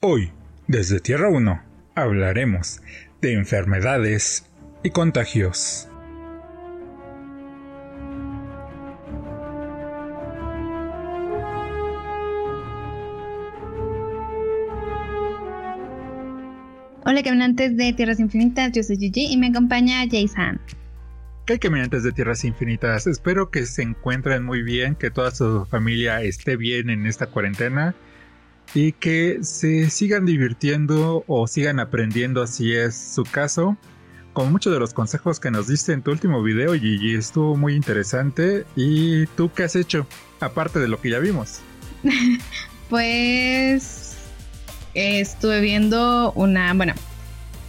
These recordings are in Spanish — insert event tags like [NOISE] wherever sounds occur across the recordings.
Hoy, desde Tierra 1, hablaremos de enfermedades y contagios. Hola caminantes de Tierras Infinitas, yo soy Gigi y me acompaña Jason. ¿Qué caminantes de Tierras Infinitas? Espero que se encuentren muy bien, que toda su familia esté bien en esta cuarentena y que se sigan divirtiendo o sigan aprendiendo si es su caso. Con muchos de los consejos que nos diste en tu último video, Gigi, estuvo muy interesante. ¿Y tú qué has hecho? Aparte de lo que ya vimos. [LAUGHS] pues estuve viendo una, bueno,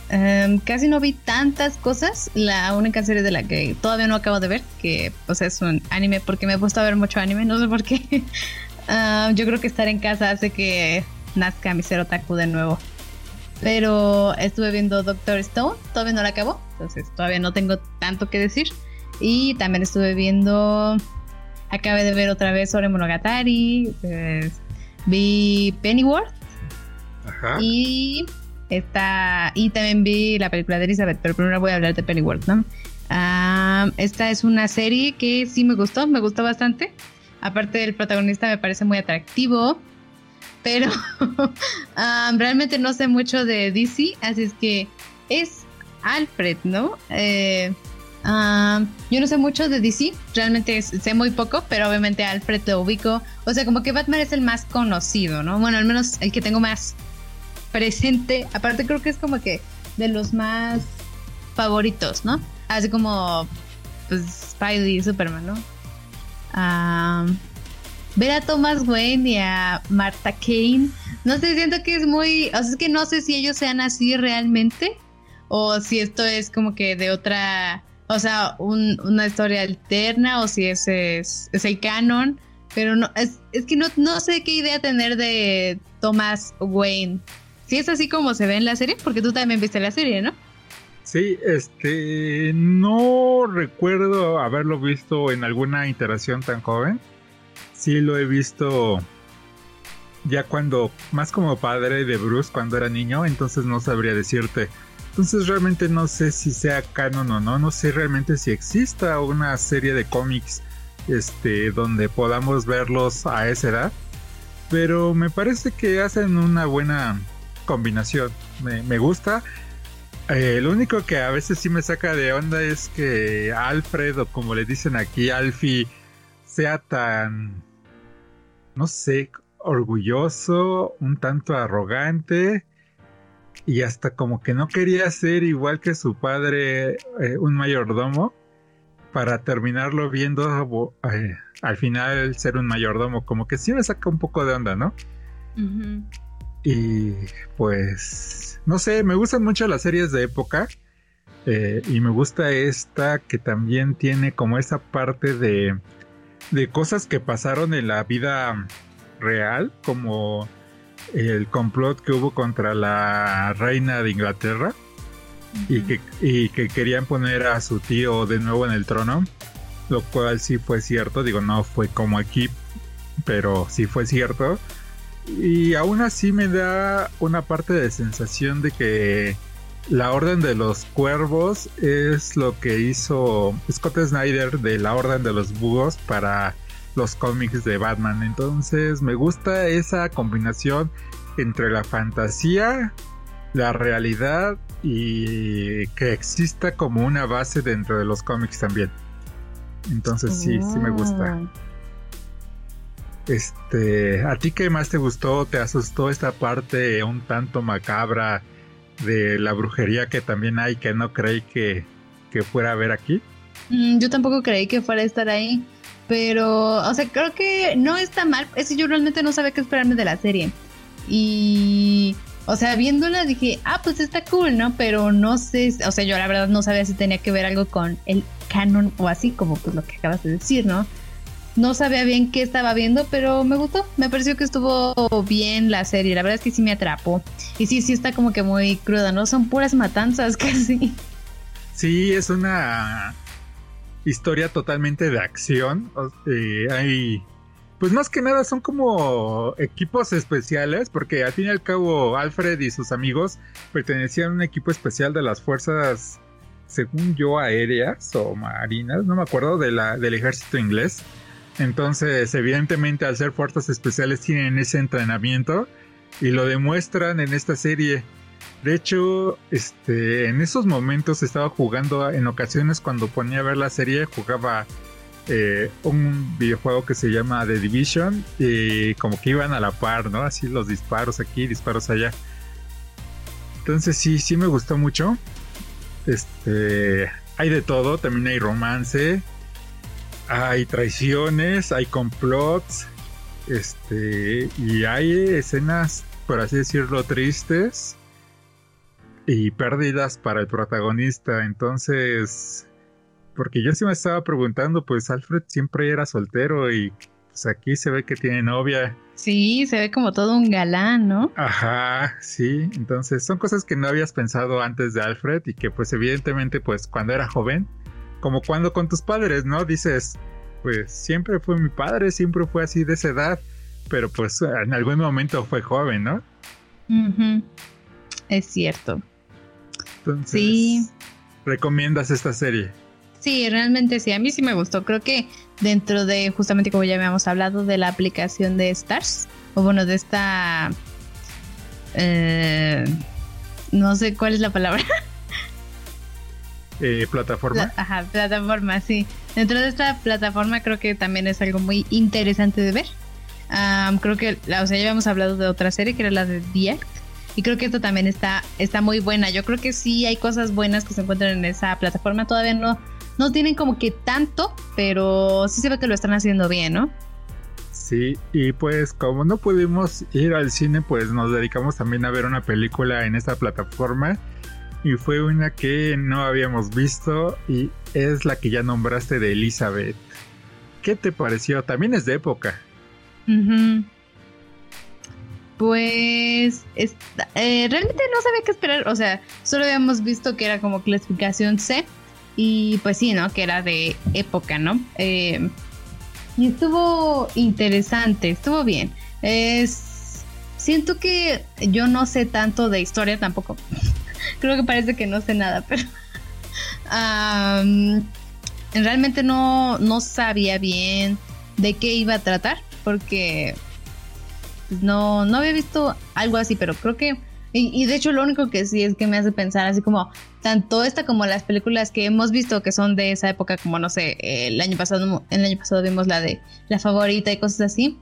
em, casi no vi tantas cosas. La única serie de la que todavía no acabo de ver, que pues es un anime, porque me he puesto a ver mucho anime, no sé por qué. [LAUGHS] Ah, yo creo que estar en casa hace que nazca mi ser otaku de nuevo. Pero estuve viendo Doctor Stone, todavía no la acabo, entonces todavía no tengo tanto que decir. Y también estuve viendo, acabé de ver otra vez sobre Monogatari, pues, vi Pennyworth. Ajá. Y esta, y también vi la película de Elizabeth, pero primero voy a hablar de Pennyworth, ¿no? Ah, esta es una serie que sí me gustó, me gustó bastante. Aparte del protagonista me parece muy atractivo, pero um, [LAUGHS] realmente no sé mucho de DC, así es que es Alfred, ¿no? Eh, um, yo no sé mucho de DC, realmente sé muy poco, pero obviamente Alfred lo ubico. O sea, como que Batman es el más conocido, ¿no? Bueno, al menos el que tengo más presente. Aparte creo que es como que de los más favoritos, ¿no? Así como pues Spidey y Superman, ¿no? Ver a Thomas Wayne y a Martha Kane. No sé, siento que es muy. O sea, es que no sé si ellos sean así realmente. O si esto es como que de otra. O sea, una historia alterna. O si ese es, el canon. Pero no, es, es que no, no sé qué idea tener de Thomas Wayne. Si es así como se ve en la serie, porque tú también viste la serie, ¿no? Sí, este, no recuerdo haberlo visto en alguna iteración tan joven. Sí lo he visto ya cuando, más como padre de Bruce cuando era niño, entonces no sabría decirte. Entonces realmente no sé si sea canon o no, no sé realmente si exista una serie de cómics este, donde podamos verlos a esa edad. Pero me parece que hacen una buena combinación. Me, me gusta. Eh, lo único que a veces sí me saca de onda es que Alfred, o como le dicen aquí, Alfie, sea tan, no sé, orgulloso, un tanto arrogante y hasta como que no quería ser igual que su padre, eh, un mayordomo, para terminarlo viendo eh, al final ser un mayordomo, como que sí me saca un poco de onda, ¿no? Y pues no sé, me gustan mucho las series de época. Eh, y me gusta esta que también tiene como esa parte de, de cosas que pasaron en la vida real, como el complot que hubo contra la reina de Inglaterra y, que, y que querían poner a su tío de nuevo en el trono, lo cual sí fue cierto, digo, no fue como aquí, pero sí fue cierto. Y aún así me da una parte de sensación de que la Orden de los Cuervos es lo que hizo Scott Snyder de la Orden de los Búhos para los cómics de Batman. Entonces me gusta esa combinación entre la fantasía, la realidad y que exista como una base dentro de los cómics también. Entonces sí, sí me gusta. Este, ¿a ti qué más te gustó? ¿Te asustó esta parte un tanto macabra de la brujería que también hay que no creí que, fuera a ver aquí? Mm, yo tampoco creí que fuera a estar ahí, pero, o sea, creo que no está mal. Es que yo realmente no sabía qué esperarme de la serie. Y, o sea, viéndola dije, ah, pues está cool, ¿no? Pero no sé, o sea, yo la verdad no sabía si tenía que ver algo con el canon o así, como pues lo que acabas de decir, ¿no? No sabía bien qué estaba viendo, pero me gustó. Me pareció que estuvo bien la serie. La verdad es que sí me atrapó. Y sí, sí está como que muy cruda, ¿no? Son puras matanzas [LAUGHS] casi. Sí, es una historia totalmente de acción. Eh, hay pues más que nada son como equipos especiales, porque al fin y al cabo Alfred y sus amigos pertenecían a un equipo especial de las fuerzas, según yo, aéreas o marinas, no me acuerdo, de la, del ejército inglés. Entonces, evidentemente, al ser fuerzas especiales tienen ese entrenamiento y lo demuestran en esta serie. De hecho, este, en esos momentos estaba jugando, en ocasiones cuando ponía a ver la serie, jugaba eh, un videojuego que se llama The Division y como que iban a la par, ¿no? Así los disparos aquí, disparos allá. Entonces sí, sí me gustó mucho. Este, hay de todo, también hay romance, hay traiciones, hay complots, este, y hay escenas, por así decirlo, tristes y pérdidas para el protagonista. Entonces, porque yo sí me estaba preguntando, pues Alfred siempre era soltero y pues aquí se ve que tiene novia. Sí, se ve como todo un galán, ¿no? Ajá, sí. Entonces son cosas que no habías pensado antes de Alfred y que pues evidentemente pues cuando era joven, como cuando con tus padres, ¿no? Dices, pues siempre fue mi padre, siempre fue así de esa edad, pero pues en algún momento fue joven, ¿no? Es cierto. Entonces, sí. ¿recomiendas esta serie? Sí, realmente sí, a mí sí me gustó. Creo que dentro de, justamente como ya habíamos hablado, de la aplicación de Stars, o bueno, de esta... Eh, no sé cuál es la palabra. [LAUGHS] Eh, plataforma. ajá, plataforma, sí. Dentro de esta plataforma creo que también es algo muy interesante de ver. creo que, o sea, ya habíamos hablado de otra serie que era la de The y creo que esto también está, está muy buena. Yo creo que sí hay cosas buenas que se encuentran en esa plataforma. Todavía no, no tienen como que tanto, pero sí se ve que lo están haciendo bien, ¿no? Sí, y pues como no pudimos ir al cine, pues nos dedicamos también a ver una película en esta plataforma. Y fue una que no habíamos visto y es la que ya nombraste de Elizabeth. ¿Qué te pareció? También es de época. Pues eh, realmente no sabía qué esperar. O sea, solo habíamos visto que era como clasificación C y pues sí, ¿no? Que era de época, ¿no? Eh, y estuvo interesante, estuvo bien. Es, siento que yo no sé tanto de historia tampoco. Creo que parece que no sé nada, pero realmente no, no sabía bien de qué iba a tratar porque pues, no, no había visto algo así, pero creo que y, de hecho lo único que sí es que me hace pensar así como tanto esta como las películas que hemos visto que son de esa época como no sé el año pasado el año pasado vimos la de la favorita y cosas así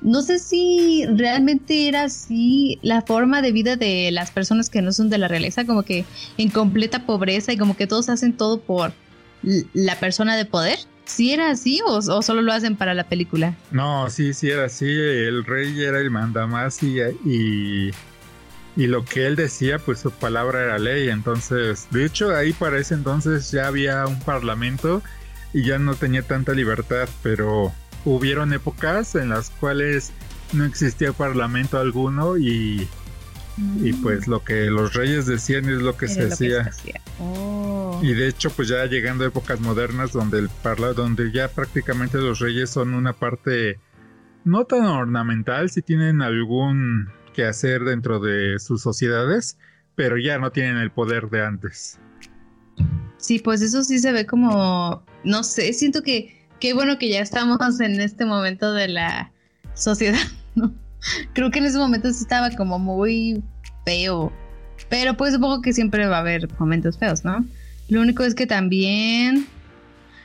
no sé si realmente era así la forma de vida de las personas que no son de la realeza como que en completa pobreza y como que todos hacen todo por la persona de poder ¿Sí era así o, solo lo hacen para la película? No, sí, sí era así. El rey era el mandamás y, y y lo que él decía, pues su palabra era ley. Entonces, de hecho, ahí para ese entonces ya había un parlamento y ya no tenía tanta libertad, pero hubieron épocas en las cuales no existía parlamento alguno y, y mm. pues lo que los reyes decían es lo que se hacía. Oh. Y de hecho, pues ya llegando a épocas modernas donde el parla, donde ya prácticamente los reyes son una parte no tan ornamental, si tienen algún que hacer dentro de sus sociedades, pero ya no tienen el poder de antes. Sí, pues eso sí se ve como, no sé, siento que qué bueno que ya estamos en este momento de la sociedad, [LAUGHS] ¿no? Creo que en ese momento estaba como muy feo, pero pues supongo que siempre va a haber momentos feos, ¿no? Lo único es que también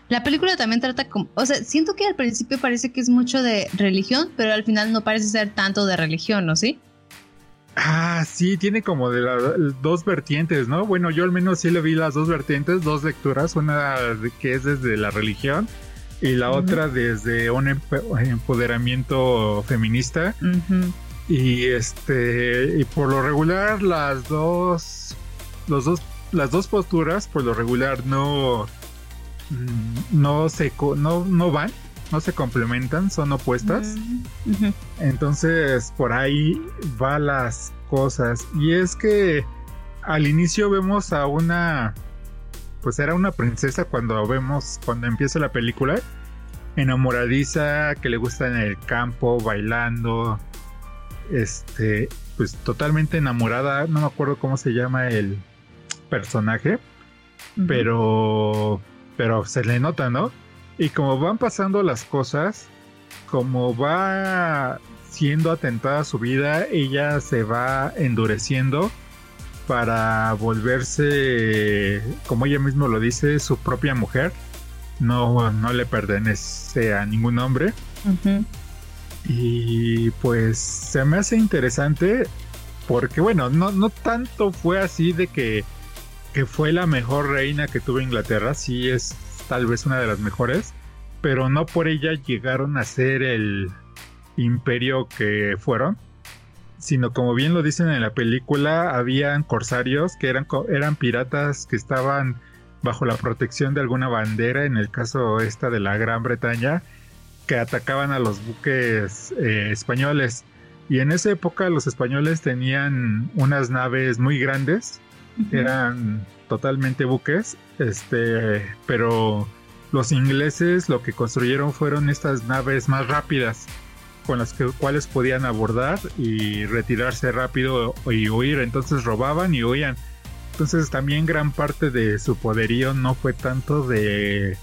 la película también trata como, o sea, siento que al principio parece que es mucho de religión, pero al final no parece ser tanto de religión, ¿no? ¿Sí? Ah, sí, tiene como de las dos vertientes, ¿no? Bueno, yo al menos sí le vi las dos vertientes, dos lecturas, una que es desde la religión y la otra desde un empoderamiento feminista. Y este, y por lo regular las dos, los dos, las dos posturas, por lo regular no, mm, no se, no, no van no se complementan, son opuestas. Entonces, por ahí va las cosas. Y es que al inicio vemos a una. Pues era una princesa cuando vemos, cuando empieza la película. enamoradiza, que le gusta en el campo, bailando, este, pues totalmente enamorada, no me acuerdo cómo se llama el personaje, pero, pero se le nota, ¿no? Y como van pasando las cosas, como va siendo atentada su vida, ella se va endureciendo para volverse, como ella misma lo dice, su propia mujer. No, no le pertenece a ningún hombre. Y pues se me hace interesante porque, bueno, no, no tanto fue así de que, que fue la mejor reina que tuvo Inglaterra, sí es tal vez una de las mejores, pero no por ella llegaron a ser el imperio que fueron, sino como bien lo dicen en la película, habían corsarios que eran, eran piratas que estaban bajo la protección de alguna bandera, en el caso esta de la Gran Bretaña, que atacaban a los buques eh, españoles. Y en esa época los españoles tenían unas naves muy grandes, eran totalmente buques, este, pero los ingleses lo que construyeron fueron estas naves más rápidas con las que, cuales podían abordar y retirarse rápido y huir. Entonces robaban y huían. Entonces también gran parte de su poderío no fue tanto de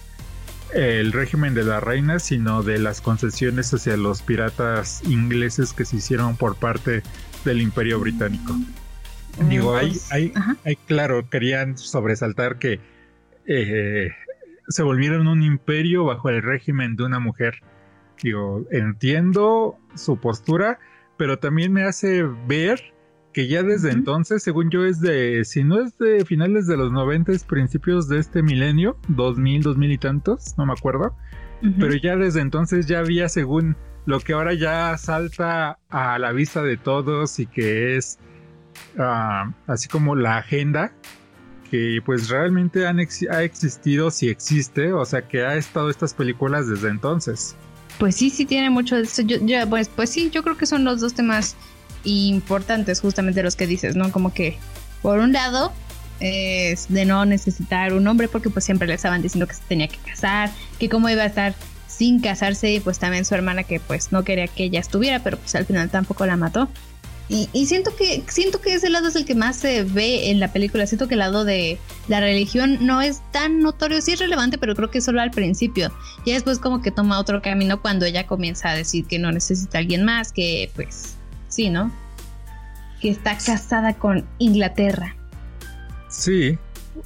el régimen de la reina, sino de las concesiones hacia los piratas ingleses que se hicieron por parte del imperio británico. Digo, hay, hay, hay, claro, querían sobresaltar que eh, se volvieron un imperio bajo el régimen de una mujer. Digo, entiendo su postura, pero también me hace ver que ya desde entonces, según yo, es de, si no es de finales de los 90, principios de este milenio, 2000, 2000 y tantos, no me acuerdo, pero ya desde entonces ya había, según lo que ahora ya salta a la vista de todos y que es ah, así como la agenda, que pues realmente han ha existido, si existe, o sea que ha estado estas películas desde entonces. Pues sí, sí tiene mucho de eso. Yo, pues, pues sí, yo creo que son los dos temas importantes justamente los que dices, ¿no? Como que por un lado es de no necesitar un hombre porque pues siempre le estaban diciendo que se tenía que casar, que cómo iba a estar sin casarse y pues también su hermana que pues no quería que ella estuviera, pero pues al final tampoco la mató. Y, siento que siento que ese lado es el que más se ve en la película. Siento que el lado de la religión no es tan notorio. Sí es relevante, pero creo que solo al principio. Y después como que toma otro camino cuando ella comienza a decir que no necesita alguien más, que pues sí, ¿no? Que está casada con Inglaterra. Sí,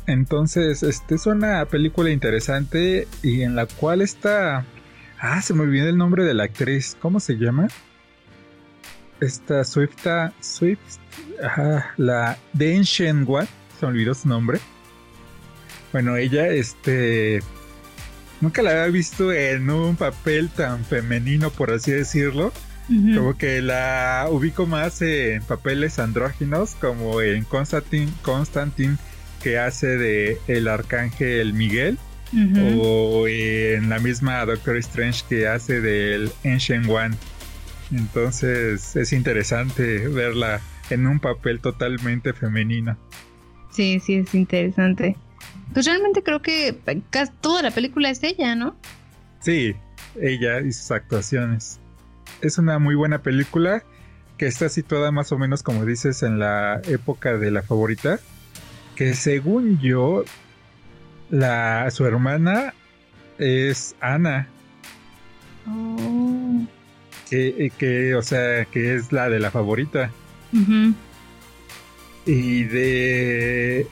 entonces este es una película interesante y en la cual está... Ah, se me olvidó el nombre de la actriz. ¿Cómo se llama? Esta Swifta, Swift, ajá, la Ancient One, se me olvidó su nombre. Bueno, ella, este, nunca la había visto en un papel tan femenino, por así decirlo. Como que la ubico más en papeles andróginos, como en Constantine, Constantine que hace de el arcángel Miguel, o en la misma Doctor Strange que hace del Ancient One. Entonces es interesante verla en un papel totalmente femenino. Sí, sí, es interesante. Pues realmente creo que casi toda la película es ella, ¿no? Sí, ella y sus actuaciones. Es una muy buena película que está situada más o menos como dices en la época de la favorita, que según yo la su hermana es Ana. Oh que, o sea, que es la de la favorita. Y de...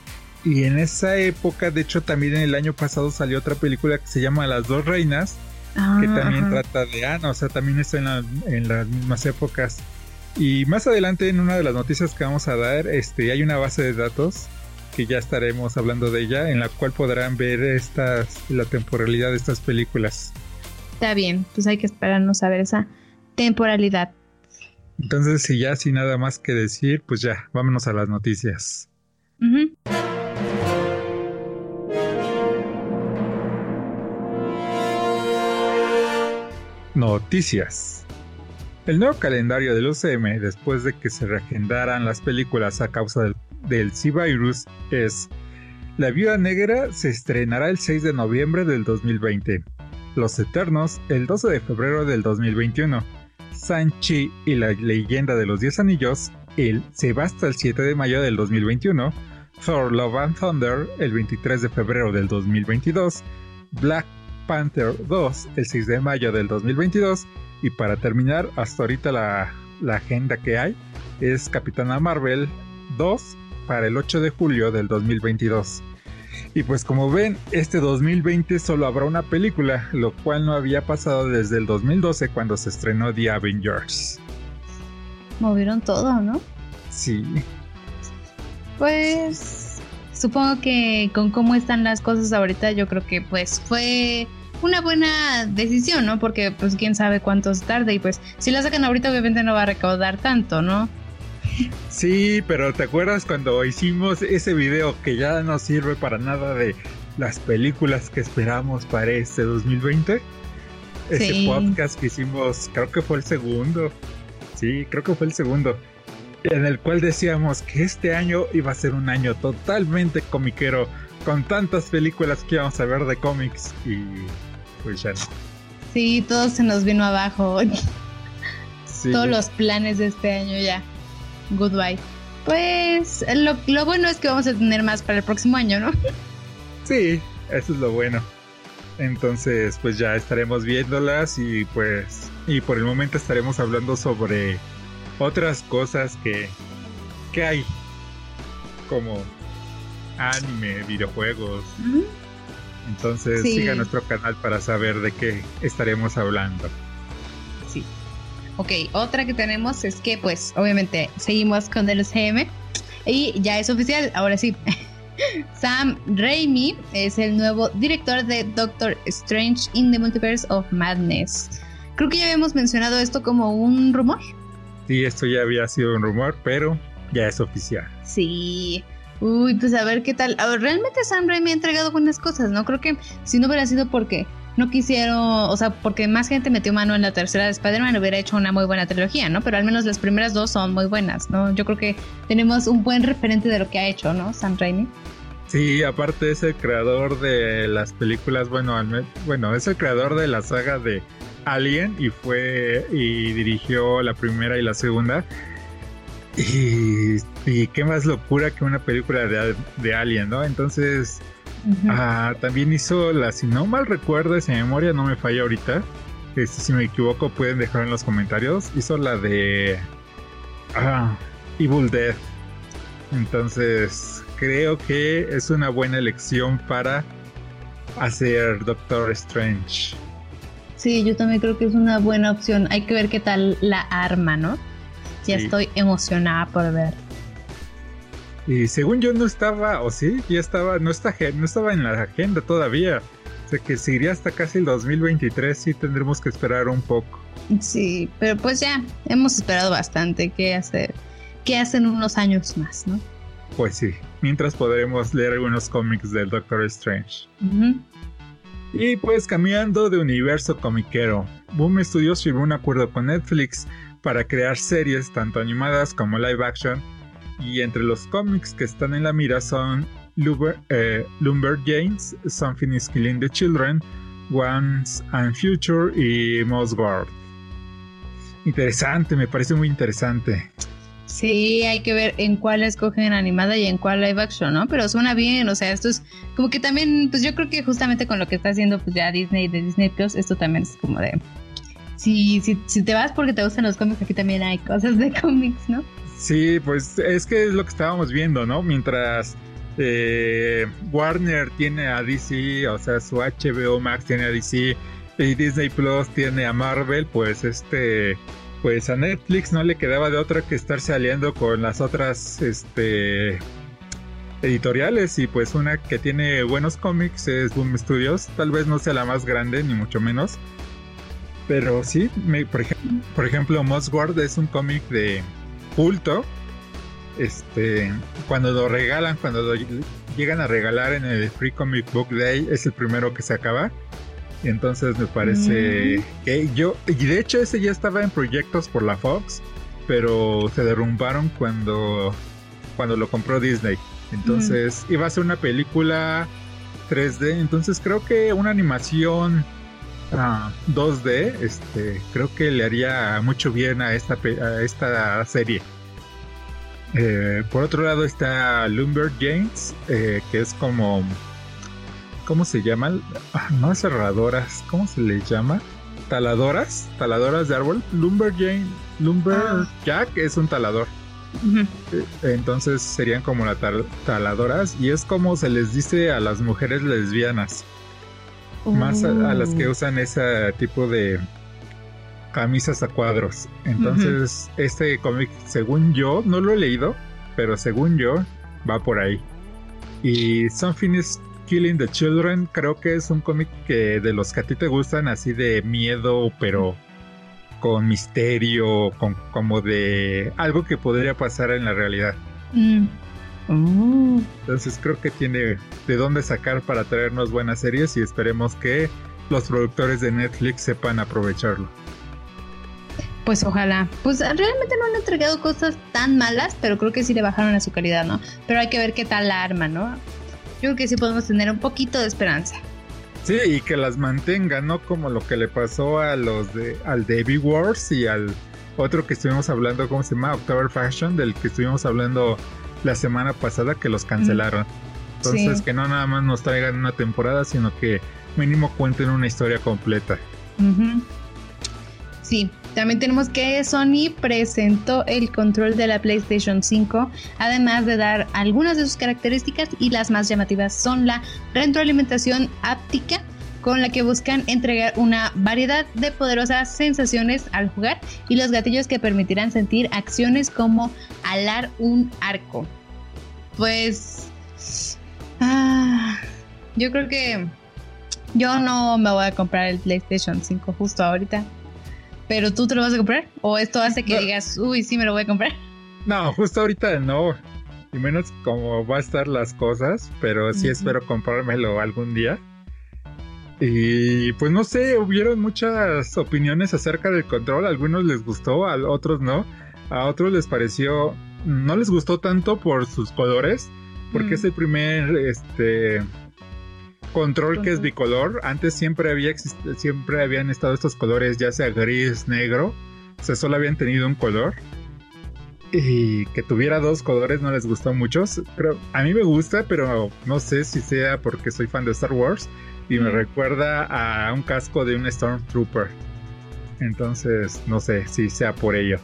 Y en esa época, de hecho, también en el año pasado salió otra película que se llama Las dos reinas, ah, que también trata de Ana, o sea, también está en, en las mismas épocas. Y más adelante, en una de las noticias que vamos a dar, este, hay una base de datos que ya estaremos hablando de ella, en la cual podrán ver estas, la temporalidad de estas películas. Está bien, pues hay que esperarnos a ver esa temporalidad. Entonces, si ya sin nada más que decir, pues ya, vámonos a las noticias. Noticias. El nuevo calendario del UCM, después de que se reagendaran las películas a causa del, del C-Virus, es La Viuda Negra se estrenará el 6 de noviembre del 2020. Los Eternos el 12 de febrero del 2021. Sanchi y la leyenda de los 10 anillos el se el 7 de mayo del 2021. Thor Love and Thunder el 23 de febrero del 2022. Black Panther 2 el 6 de mayo del 2022. Y para terminar, hasta ahorita la, la agenda que hay es Capitana Marvel 2 para el 8 de julio del 2022. Y pues como ven, este 2020 solo habrá una película, lo cual no había pasado desde el 2012 cuando se estrenó The Avengers. Movieron todo, ¿no? Sí. Pues supongo que con cómo están las cosas ahorita, yo creo que pues fue una buena decisión, ¿no? Porque pues quién sabe cuánto es tarde y pues si la sacan ahorita obviamente no va a recaudar tanto, ¿no? Sí, pero ¿te acuerdas cuando hicimos ese video que ya no sirve para nada de las películas que esperamos para este 2020? Ese podcast que hicimos, creo que fue el segundo. Sí, creo que fue el segundo. En el cual decíamos que este año iba a ser un año totalmente comiquero, con tantas películas que íbamos a ver de cómics y pues ya no. Sí, todo se nos vino abajo. [LAUGHS] Todos los planes de este año ya. Goodbye. Pues lo, lo, bueno es que vamos a tener más para el próximo año, ¿no? [LAUGHS] Sí, eso es lo bueno. Entonces, pues ya estaremos viéndolas y pues y por el momento estaremos hablando sobre otras cosas que que hay como anime, videojuegos. Entonces, siga nuestro canal para saber de qué estaremos hablando. Ok, otra que tenemos es que pues obviamente seguimos con el CM y ya es oficial, ahora sí. [LAUGHS] Sam Raimi es el nuevo director de Doctor Strange in the Multiverse of Madness. Creo que ya habíamos mencionado esto como un rumor. Sí, esto ya había sido un rumor, pero ya es oficial. Sí. Uy, pues a ver qué tal. realmente Sam Raimi ha entregado buenas cosas, ¿no? Creo que si no hubiera sido porque no quisieron, o sea, porque más gente metió mano en la tercera de Spider-Man, hubiera hecho una muy buena trilogía, ¿no? Pero al menos las primeras dos son muy buenas, ¿no? Yo creo que tenemos un buen referente de lo que ha hecho, ¿no? Sam Raimi. Sí, aparte es el creador de las películas, bueno, bueno, es el creador de la saga de Alien y fue y dirigió la primera y la segunda. Y, y qué más locura que una película de, de Alien, ¿no? Entonces, Ah, también hizo la, si no mal recuerdo, esa memoria no me falla ahorita. Este, si me equivoco, pueden dejar en los comentarios. Hizo la de ah, Evil Death. Entonces, creo que es una buena elección para hacer Doctor Strange. Sí, yo también creo que es una buena opción. Hay que ver qué tal la arma, ¿no? Ya estoy emocionada por ver. Y según yo no estaba, o sí, ya estaba, no, está, no estaba en la agenda todavía. O sea que si iría hasta casi el 2023, sí tendremos que esperar un poco. Sí, pero pues ya, hemos esperado bastante. ¿Qué hacer? ¿Qué hacen unos años más, no? Pues sí, mientras podremos leer algunos cómics del Doctor Strange. Y pues cambiando de universo comiquero, Boom Studios firmó un acuerdo con Netflix para crear series tanto animadas como live action y entre los cómics que están en la mira son Lumber, eh, Lumberjanes, Something is Killing the Children, Once and Future y Moss Guard. Interesante, me parece muy interesante. Sí, hay que ver en cuál escogen animada y en cuál live action, ¿no? Pero suena bien, o sea, esto es como que también, pues yo creo que justamente con lo que está haciendo pues ya Disney de Disney Plus, esto también es como de... Si, si, si te vas porque te gustan los cómics, aquí también hay cosas de cómics, ¿no? Sí, pues es que es lo que estábamos viendo, ¿no? Mientras eh, Warner tiene a DC, o sea, su HBO Max tiene a DC y Disney Plus tiene a Marvel, pues este, pues a Netflix no le quedaba de otra que estarse aliando con las otras, este, editoriales y pues una que tiene buenos cómics es Boom Studios, tal vez no sea la más grande ni mucho menos, pero sí, por, ejemplo, por ejemplo, Mossword es un cómic de culto. Este, cuando lo regalan, cuando lo llegan a regalar en el Free Comic Book Day, es el primero que se acaba. Y entonces me parece mm. que yo, y de hecho ese ya estaba en proyectos por la Fox, pero se derrumbaron cuando, cuando lo compró Disney. Entonces iba a ser una película 3D, entonces creo que una animación 2D, este, creo que le haría mucho bien a esta, a esta serie. Eh, por otro lado está Lumberjanes, eh, que es como, ¿cómo se llaman? Ah, no cerradoras, ¿cómo se les llama? Taladoras, taladoras de árbol. Lumberjane, Lumberjack ah. es un talador. Eh, entonces serían como las taladoras y es como se les dice a las mujeres lesbianas. Más a, las que oh. usan ese tipo de camisas a cuadros. Entonces, este cómic, según yo, no lo he leído, pero según yo, va por ahí. Y Something is Killing the Children, creo que es un cómic que de los que a ti te gustan, así de miedo, pero con misterio, con como de algo que podría pasar en la realidad. Mm. Oh. Entonces creo que tiene de dónde sacar para traernos buenas series y esperemos que los productores de Netflix sepan aprovecharlo. Pues ojalá. Pues realmente no han entregado cosas tan malas, pero creo que sí le bajaron a su calidad, ¿no? Pero hay que ver qué tal la arma, ¿no? Yo creo que sí podemos tener un poquito de esperanza. Sí, y que las mantenga, no como lo que le pasó a los de al Davy Wars y al otro que estuvimos hablando, ¿cómo se llama? October Fashion, del que estuvimos hablando la semana pasada que los cancelaron. Entonces, que no nada más nos traigan una temporada, sino que mínimo cuenten una historia completa. Sí, también tenemos que Sony presentó el control de la PlayStation 5, además de dar algunas de sus características y las más llamativas son la retroalimentación áptica con la que buscan entregar una variedad de poderosas sensaciones al jugar y los gatillos que permitirán sentir acciones como alar un arco. Pues ah, yo creo que yo no me voy a comprar el PlayStation 5 justo ahorita. Pero tú te lo vas a comprar? ¿O esto hace que digas, uy, sí me lo voy a comprar? No, justo ahorita no. Y menos como va a estar las cosas, pero sí espero comprármelo algún día. Y pues no sé, hubieron muchas opiniones acerca del control. A algunos les gustó, a otros no. A otros les pareció, no les gustó tanto por sus colores, porque es el primer, este, control que es bicolor. Antes siempre había siempre habían estado estos colores, ya sea gris, negro. O sea, solo habían tenido un color. Y que tuviera dos colores no les gustó mucho. Pero a mí me gusta, pero no sé si sea porque soy fan de Star Wars. Y me recuerda a un casco de un Stormtrooper. Entonces, no sé si sea por ello.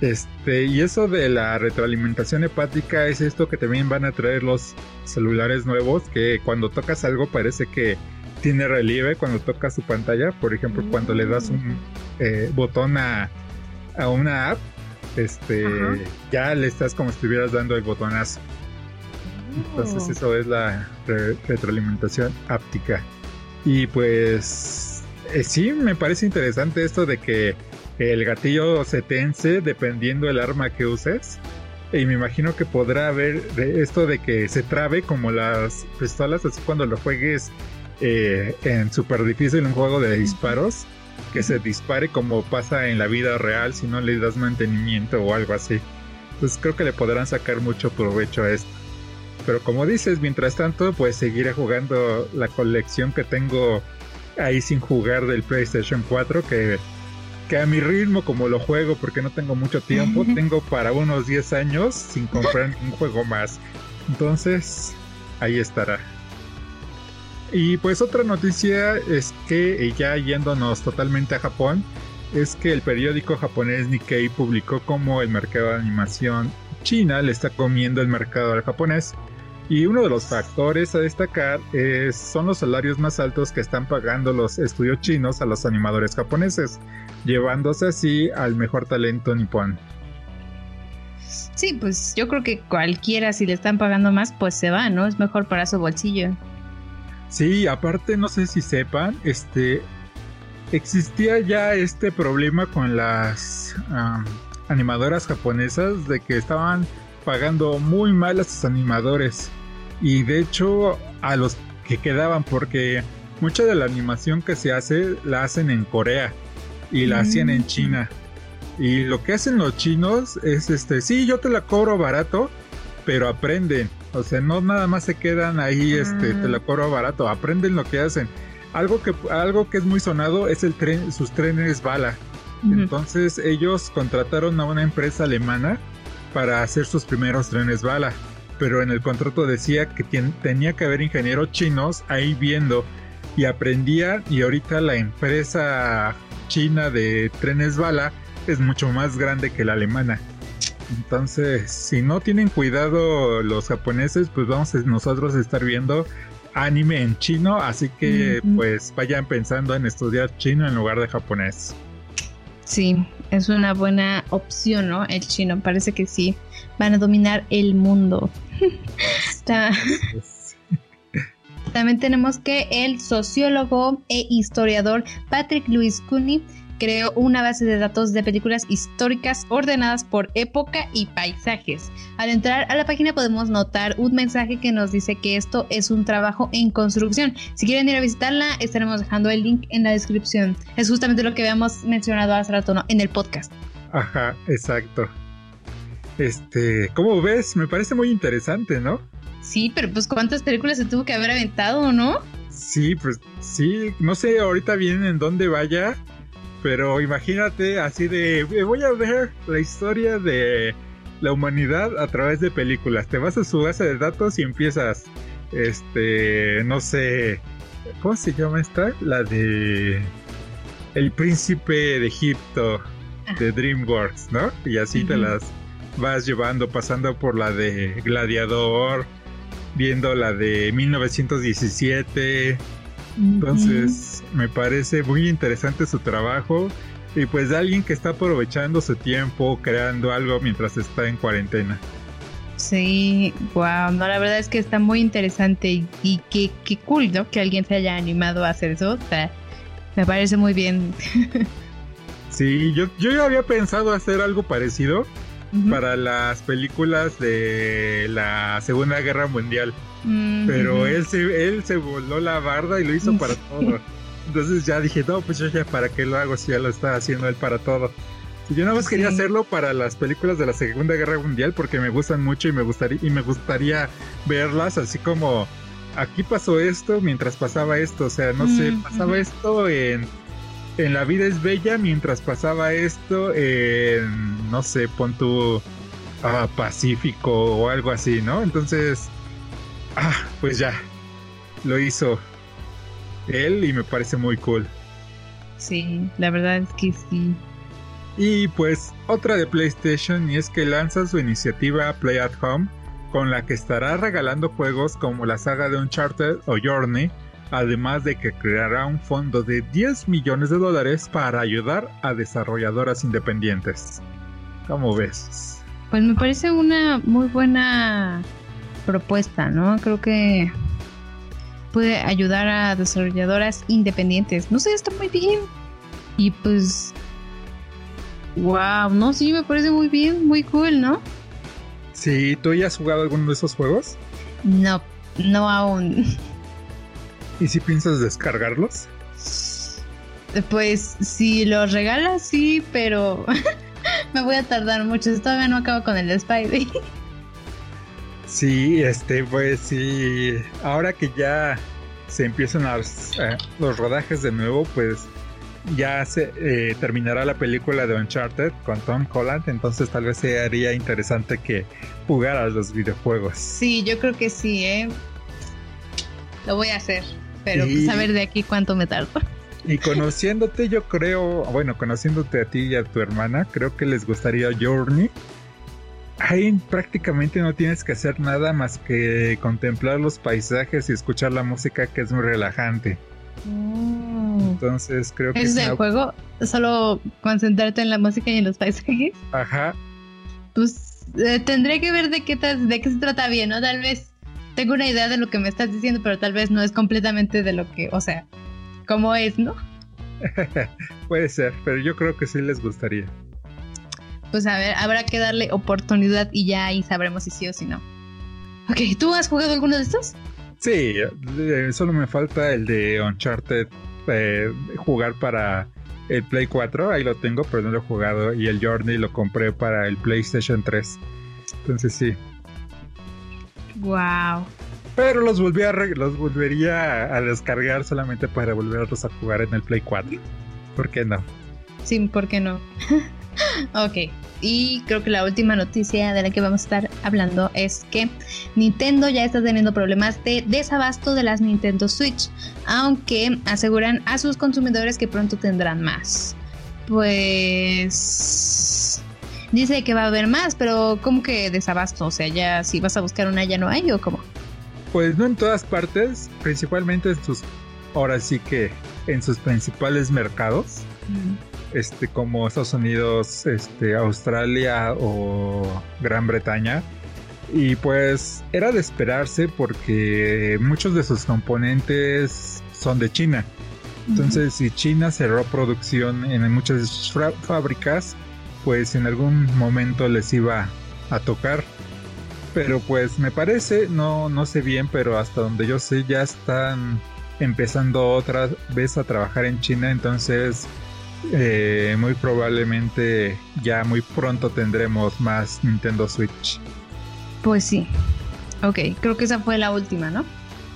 Este, y eso de la retroalimentación hepática es esto que también van a traer los celulares nuevos, que cuando tocas algo parece que tiene relieve cuando tocas su pantalla. Por ejemplo, cuando le das un eh, botón a, una app, este, ya le estás como si estuvieras dando el botonazo. Entonces oh. eso es la retroalimentación áptica. Y pues eh, sí, me parece interesante esto de que el gatillo se tense dependiendo del arma que uses. Y me imagino que podrá haber esto de que se trabe como las pistolas, así cuando lo juegues eh, en super difícil un juego de disparos, que se dispare como pasa en la vida real si no le das mantenimiento o algo así. Entonces creo que le podrán sacar mucho provecho a esto. Pero como dices, mientras tanto, pues seguiré jugando la colección que tengo ahí sin jugar del PlayStation 4, que que a mi ritmo, como lo juego porque no tengo mucho tiempo, tengo para unos 10 años sin comprar un juego más. Entonces, ahí estará. Y pues otra noticia es que ya yéndonos totalmente a Japón, es que el periódico japonés Nikkei publicó como el mercado de animación china le está comiendo el mercado al japonés. Y uno de los factores a destacar es, son los salarios más altos que están pagando los estudios chinos a los animadores japoneses, llevándose así al mejor talento nipón. Sí, pues yo creo que cualquiera si le están pagando más, pues se va, ¿no? Es mejor para su bolsillo. Sí, aparte no sé si sepan, este existía ya este problema con las animadoras japonesas de que estaban pagando muy mal a sus animadores y de hecho a los que quedaban porque mucha de la animación que se hace la hacen en Corea y la hacían en mm. China. Y lo que hacen los chinos es este, sí, yo te la cobro barato, pero aprenden. O sea, no nada más se quedan ahí, este, te la ah. cobro barato, aprenden lo que hacen. algo que, algo que es muy sonado es el tren, sus trenes bala. Entonces ellos contrataron a una empresa alemana para hacer sus primeros trenes bala. Pero en el contrato decía que tenía que haber ingenieros chinos ahí viendo y aprendían y ahorita la empresa china de trenes bala es mucho más grande que la alemana. Entonces, si no tienen cuidado los japoneses, pues vamos a nosotros a estar viendo anime en chino, así que pues vayan pensando en estudiar chino en lugar de japonés. Sí, es una buena opción, ¿no? El chino, parece que sí. Van a dominar el mundo. [LAUGHS] [LAUGHS] También tenemos que el sociólogo e historiador Patrick Louis Cooney creó una base de datos de películas históricas ordenadas por época y paisajes. Al entrar a la página podemos notar un mensaje que nos dice que esto es un trabajo en construcción. Si quieren ir a visitarla, estaremos dejando el link en la descripción. Es justamente lo que habíamos mencionado hace rato ¿no? en el podcast. Ajá, exacto. Este, ¿cómo ves? Me parece muy interesante, ¿no? Sí, pero pues cuántas películas se tuvo que haber aventado, ¿no? Sí, pues sí, no sé ahorita bien en dónde vaya, pero imagínate así de, voy a ver la historia de la humanidad a través de películas. Te vas a su base de datos y empiezas, este, no sé, ¿cómo se llama esta? La de El Príncipe de Egipto de DreamWorks, ¿no? Y así te las vas llevando, pasando por la de Gladiador, viendo la de 1917 entonces, me parece muy interesante su trabajo y pues de alguien que está aprovechando su tiempo creando algo mientras está en cuarentena. Sí, wow, no, la verdad es que está muy interesante y, qué, cool, ¿no? Que alguien se haya animado a hacer eso, me parece muy bien. [LAUGHS] sí, yo, yo ya había pensado hacer algo parecido para las películas de la Segunda Guerra Mundial. Pero él se, él se voló la barda y lo hizo [LAUGHS] para todo. Entonces ya dije, no, pues yo ya para qué lo hago si ya lo está haciendo él para todo. yo nada más quería hacerlo para las películas de la Segunda Guerra Mundial porque me gustan mucho y me gustaría, y me gustaría verlas así como aquí pasó esto mientras pasaba esto. O sea, no sé, pasaba esto en, en La vida es bella mientras pasaba esto en, no sé, pon tu ah, Pacífico o algo así, ¿no? Entonces Ah, pues ya. Lo hizo él y me parece muy cool. Sí, la verdad es que sí. Y pues otra de PlayStation y es que lanza su iniciativa Play at Home con la que estará regalando juegos como la saga de Uncharted o Journey, además de que creará un fondo de 10 millones de dólares para ayudar a desarrolladoras independientes. ¿Cómo ves? Pues me parece una muy buena propuesta, ¿no? Creo que puede ayudar a desarrolladoras independientes. No sé, está muy bien. Y pues, wow, no, sí, me parece muy bien, muy cool, ¿no? Sí, ¿tú ya has jugado alguno de esos juegos? No, no aún. ¿Y si piensas descargarlos? Pues si los regalas, sí, pero [LAUGHS] me voy a tardar mucho. Todavía no acabo con el Spidey. Sí, este, pues sí. Ahora que ya se empiezan los, eh, los rodajes de nuevo, pues ya se eh, terminará la película de Uncharted con Tom Holland, entonces tal vez sería interesante que jugaras los videojuegos. Sí, yo creo que sí, ¿eh? Lo voy a hacer, pero pues a ver de aquí cuánto me tardo. Y conociéndote, yo creo, bueno, conociéndote a ti y a tu hermana, creo que les gustaría Journey ahí prácticamente no tienes que hacer nada más que contemplar los paisajes y escuchar la música que es muy relajante. Mm. Entonces creo que... ¿Es el juego? ¿Solo concentrarte en la música y en los paisajes? Ajá. Pues eh, tendré que ver de qué, de qué se trata bien, ¿no? Tal vez tengo una idea de lo que me estás diciendo, pero tal vez no es completamente de lo que, o sea, cómo es, ¿no? [LAUGHS] Puede ser, pero yo creo que sí les gustaría pues a ver, habrá que darle oportunidad y ya ahí sabremos si sí o si no. Ok, ¿tú has jugado alguno de estos? Sí, eh, solo me falta el de Uncharted eh, jugar para el Play 4, ahí lo tengo, pero no lo he jugado. Y el Journey lo compré para el PlayStation 3. Entonces sí. Wow. Pero los, volví a los volvería a descargar solamente para volverlos a jugar en el Play 4. ¿Por qué no? Sí, ¿por qué no? [LAUGHS] ok. Y creo que la última noticia de la que vamos a estar hablando es que Nintendo ya está teniendo problemas de desabasto de las Nintendo Switch, aunque aseguran a sus consumidores que pronto tendrán más. Pues dice que va a haber más, pero ¿cómo que desabasto? O sea, ya si vas a buscar una ya no hay o cómo? Pues no en todas partes, principalmente en sus, ahora sí que en sus principales mercados, este, como Estados Unidos, este, Australia o Gran Bretaña. Y pues era de esperarse porque muchos de sus componentes son de China. Entonces, si China cerró producción en muchas fábricas, pues en algún momento les iba a tocar pero pues me parece, no, no sé bien, pero hasta donde yo sé ya están empezando otra vez a trabajar en China, entonces eh, muy probablemente ya muy pronto tendremos más Nintendo Switch. Pues sí. Ok, creo que esa fue la última, ¿no?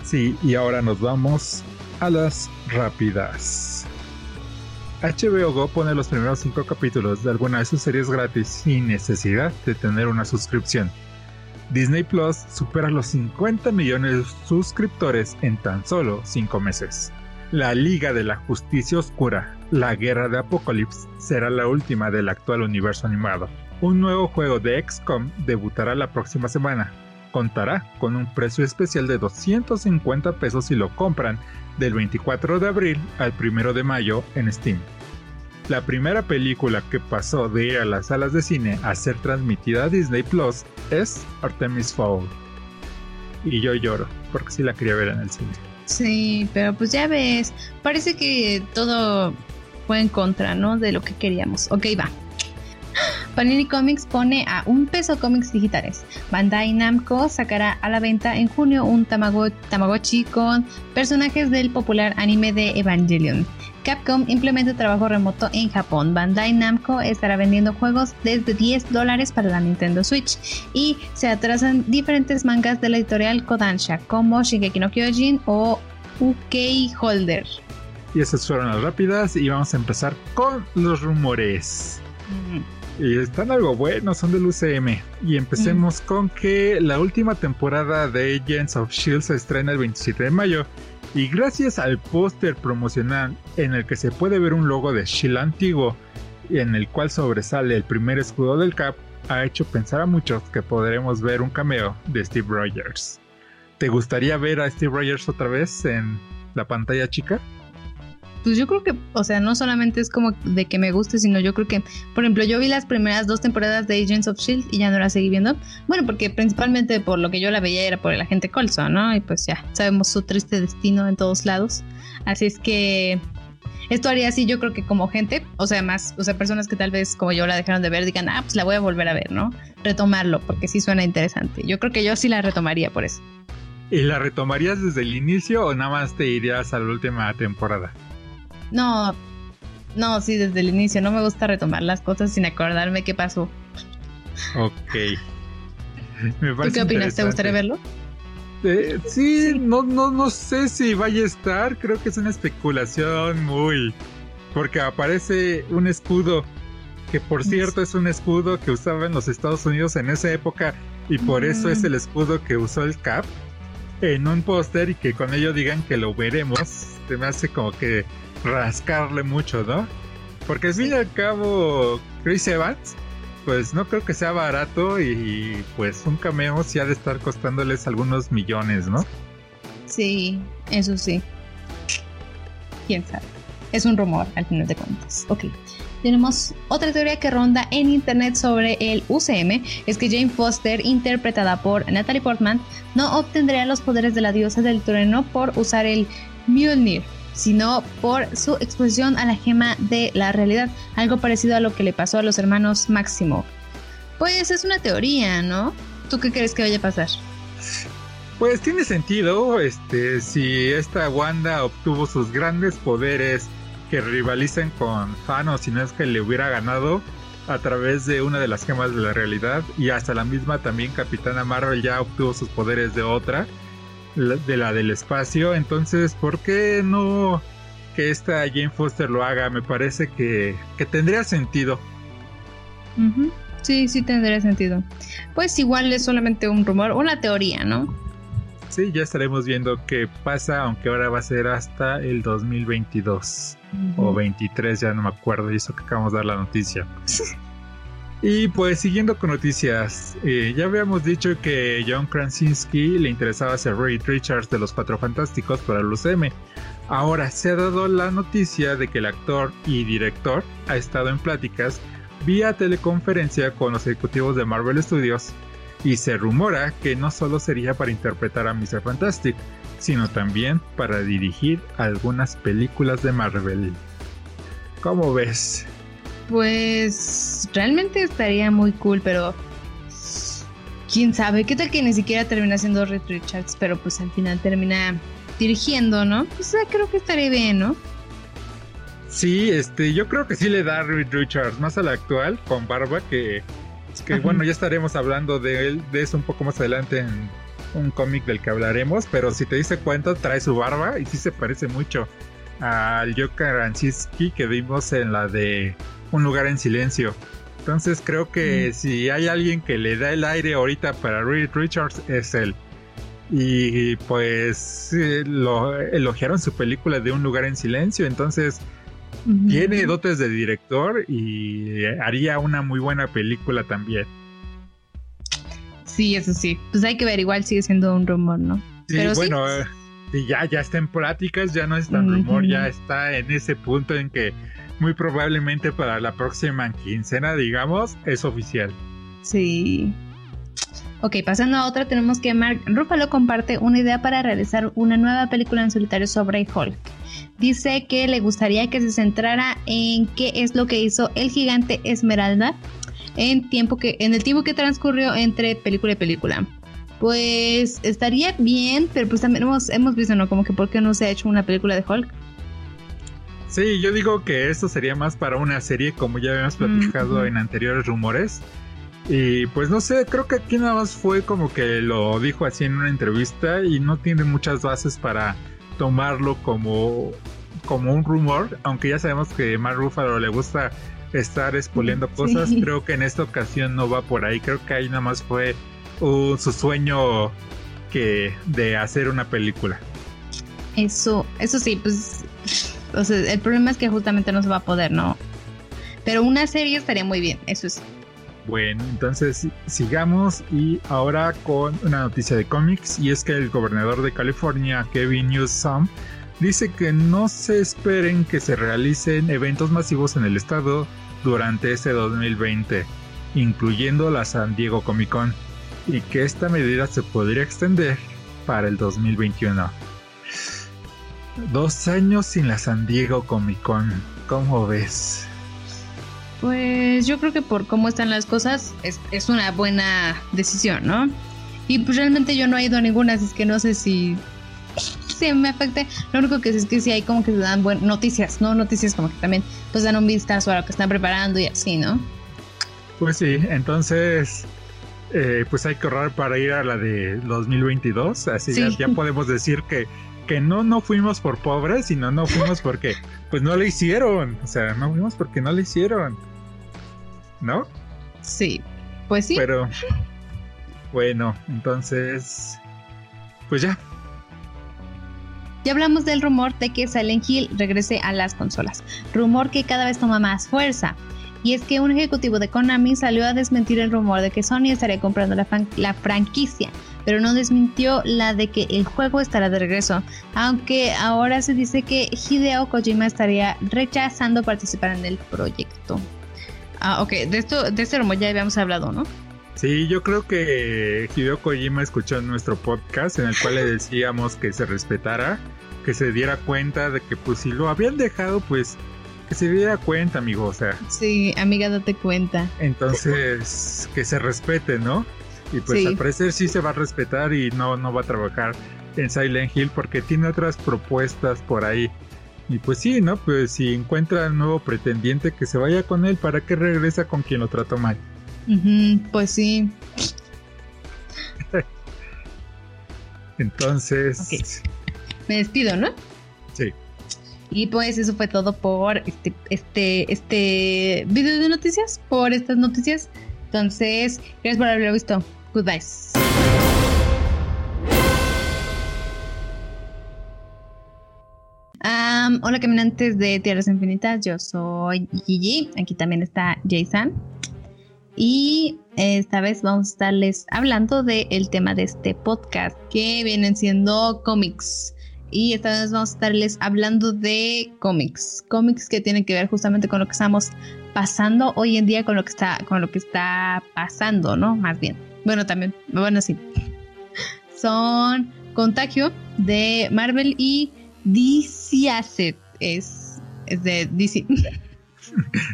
Sí, y ahora nos vamos a las rápidas. HBO Go pone los primeros cinco capítulos de alguna de sus series gratis sin necesidad de tener una suscripción. Disney Plus supera los 50 millones de suscriptores en tan solo 5 meses. La Liga de la Justicia Oscura, la Guerra de Apocalipsis, será la última del actual universo animado. Un nuevo juego de XCOM debutará la próxima semana. Contará con un precio especial de 250 pesos si lo compran del 24 de abril al 1 de mayo en Steam. La primera película que pasó de ir a las salas de cine a ser transmitida a Disney Plus es Artemis Fowl. Y yo lloro, porque sí la quería ver en el cine. Sí, pero pues ya ves, parece que todo fue en contra, ¿no? De lo que queríamos. Ok, va. Panini Comics pone a un peso cómics digitales. Bandai Namco sacará a la venta en junio un Tamagotchi con personajes del popular anime de Evangelion. Capcom implementa trabajo remoto en Japón. Bandai Namco estará vendiendo juegos desde 10 dólares para la Nintendo Switch y se atrasan diferentes mangas de la editorial Kodansha como Shingeki no Kyojin o UK Holder. Y esas fueron las rápidas y vamos a empezar con los rumores. Y están algo buenos, son del UCM. Y empecemos con que la última temporada de Agents of Shield se estrena el 27 de mayo. Y gracias al póster promocional en el que se puede ver un logo de Shield antiguo y en el cual sobresale el primer escudo del Cap, ha hecho pensar a muchos que podremos ver un cameo de Steve Rogers. ¿Te gustaría ver a Steve Rogers otra vez en la pantalla chica? Pues yo creo que, o sea, no solamente es como de que me guste, sino yo creo que, por ejemplo, yo vi las primeras dos temporadas de Agents of Shield y ya no la seguí viendo. Bueno, porque principalmente por lo que yo la veía era por el agente Colson, ¿no? Y pues ya sabemos su triste destino en todos lados. Así es que esto haría así, yo creo que como gente, o sea, más, o sea, personas que tal vez como yo la dejaron de ver, digan, ah, pues la voy a volver a ver, ¿no? Retomarlo, porque sí suena interesante. Yo creo que yo sí la retomaría por eso. ¿Y la retomarías desde el inicio o nada más te irías a la última temporada? No, no, sí, desde el inicio. No me gusta retomar las cosas sin acordarme qué pasó. Ok. ¿Tú qué opinas? ¿Te gustaría verlo? Eh, sí, No, no, no sé si vaya a estar. Creo que es una especulación muy. Porque aparece un escudo. Que por cierto es un escudo que usaba en los Estados Unidos en esa época. Y por eso es mm. el escudo que usó el Cap. En un póster y que con ello digan que lo veremos. Se me hace como que rascarle mucho, ¿no? Porque al fin y al cabo, Chris Evans, pues no creo que sea barato y pues un cameo sí ha de estar costándoles algunos millones, ¿no? Sí, eso sí. Quién sabe. Es un rumor al final de cuentas. Ok. Tenemos otra teoría que ronda en internet sobre el UCM, es que Jane Foster, interpretada por Natalie Portman, no obtendría los poderes de la diosa del trueno por usar el Mjolnir, sino por su exposición a la gema de la realidad, algo parecido a lo que le pasó a los hermanos Máximo. Pues es una teoría, ¿no? ¿Tú qué crees que vaya a pasar? Pues tiene sentido, este, si esta Wanda obtuvo sus grandes poderes que rivalizan con Thanos, si no es que le hubiera ganado a través de una de las gemas de la realidad y hasta la misma también Capitana Marvel ya obtuvo sus poderes de otra de la del espacio. Entonces, ¿por qué no que esta Jane Foster lo haga? Me parece que, que tendría sentido. Sí, sí tendría sentido. Pues igual es solamente un rumor, una teoría, ¿no? Sí, ya estaremos viendo qué pasa, aunque ahora va a ser hasta el 2022 o 23, ya no me acuerdo, y eso que acabamos de dar la noticia. [LAUGHS] y pues siguiendo con noticias, eh, ya habíamos dicho que John Krasinski le interesaba ser Reed Richards de los Cuatro Fantásticos para el UCM. Ahora se ha dado la noticia de que el actor y director ha estado en pláticas vía teleconferencia con los ejecutivos de Marvel Studios y se rumora que no solo sería para interpretar a Mr. Fantastic, sino también para dirigir algunas películas de Marvel. ¿Cómo ves? Pues realmente estaría muy cool, pero quién sabe, qué tal que ni siquiera termina siendo Red Richards, pero pues al final termina dirigiendo, ¿no? Pues creo que estaría bien, ¿no? Sí, este, yo creo que sí le da Reed Richards más a la actual con barba que, que bueno, ya estaremos hablando de él, de eso un poco más adelante en un cómic del que hablaremos, pero si te dice cuenta, trae su barba y sí se parece mucho al Joker Ansiski que vimos en la de Un lugar en silencio. Entonces creo que mm. si hay alguien que le da el aire ahorita para Reed Richards es él. Y pues lo elogiaron su película de Un lugar en silencio, entonces tiene dotes de director y haría una muy buena película también. Sí, eso sí. Pues hay que ver, igual sigue siendo un rumor, ¿no? Sí, bueno, eh, ya, ya está en pláticas, ya no es tan rumor, ya está en ese punto en que muy probablemente para la próxima quincena, digamos, es oficial. Sí. Ok, pasando a otra, tenemos que Mark Ruffalo comparte una idea para realizar una nueva película en solitario sobre Hulk dice que le gustaría que se centrara en qué es lo que hizo el gigante Esmeralda en, tiempo que, en el tiempo que transcurrió entre película y película. Pues estaría bien, pero pues también hemos, hemos visto, ¿no? Como que por qué no se ha hecho una película de Hulk. Sí, yo digo que esto sería más para una serie, como ya habíamos platicado en anteriores rumores. Y pues no sé, creo que aquí nada más fue como que lo dijo así en una entrevista y no tiene muchas bases para tomarlo como, como un rumor, aunque ya sabemos que Mark Ruffalo le gusta estar expoliendo cosas, creo que en esta ocasión no va por ahí, creo que ahí nada más fue su sueño que de hacer una película. Eso, eso sí, pues el problema es que justamente no se va a poder, ¿no? Pero una serie estaría muy bien, eso es. Bueno, entonces sigamos y ahora con una noticia de cómics y es que el gobernador de California, Kevin Newsom, dice que no se esperen que se realicen eventos masivos en el estado durante este 2020, incluyendo la San Diego Comic Con, y que esta medida se podría extender para el 2021. Dos años sin la San Diego Comic Con, ¿cómo ves? Pues yo creo que por cómo están las cosas es, una buena decisión, ¿no? Y pues realmente yo no he ido a ninguna, así es que no sé si, si me afecte. Lo único que sé es que sí hay como que se dan buenas noticias, ¿no? Noticias como que también pues dan un vistazo a lo que están preparando y así, ¿no? Pues sí, entonces eh, pues hay que ahorrar para ir a la de 2022, así ya, ya podemos decir que no no fuimos por pobres, sino no fuimos [LAUGHS] porque pues no le hicieron, o sea, no fuimos porque no le hicieron. ¿no? Sí, pues sí. Pero bueno, entonces, pues ya. Ya hablamos del rumor de que Silent Hill regrese a las consolas, rumor que cada vez toma más fuerza. Y es que un ejecutivo de Konami salió a desmentir el rumor de que Sony estaría comprando la, la, franquicia, pero no desmintió la de que el juego estará de regreso, aunque ahora se dice que Hideo Kojima estaría rechazando participar en el proyecto. Ah, ok, de esto, de este rumor ya habíamos hablado, ¿no? Sí, yo creo que Hideo Kojima escuchó nuestro podcast en el cual le decíamos que se respetara, que se diera cuenta de que pues si lo habían dejado, pues que se diera cuenta, amigo, o sea. Sí, amiga, date cuenta. Entonces, que se respete, ¿no? Y pues al parecer sí se va a respetar y no, no va a trabajar en Silent Hill porque tiene otras propuestas por ahí y pues sí, ¿no? Pues si encuentra un nuevo pretendiente que se vaya con él, ¿para qué regresa con quien lo trató mal? pues sí. [LAUGHS] Entonces... Me despido, ¿no? Sí. Y pues eso fue todo por este, este, este video de noticias, por estas noticias. Entonces, gracias por haberlo visto. Goodbye. hola caminantes de Tierras Infinitas, yo soy Gigi, aquí también está Jason. Y esta vez vamos a estarles hablando del tema de este podcast, que vienen siendo cómics. Y esta vez vamos a estarles hablando de cómics, cómics que tienen que ver justamente con lo que estamos pasando hoy en día, con lo que está, con lo que está pasando, ¿no? Más bien. Bueno, también, bueno, sí. Son Contagio de Marvel y DC Asset es, es de DC. [LAUGHS]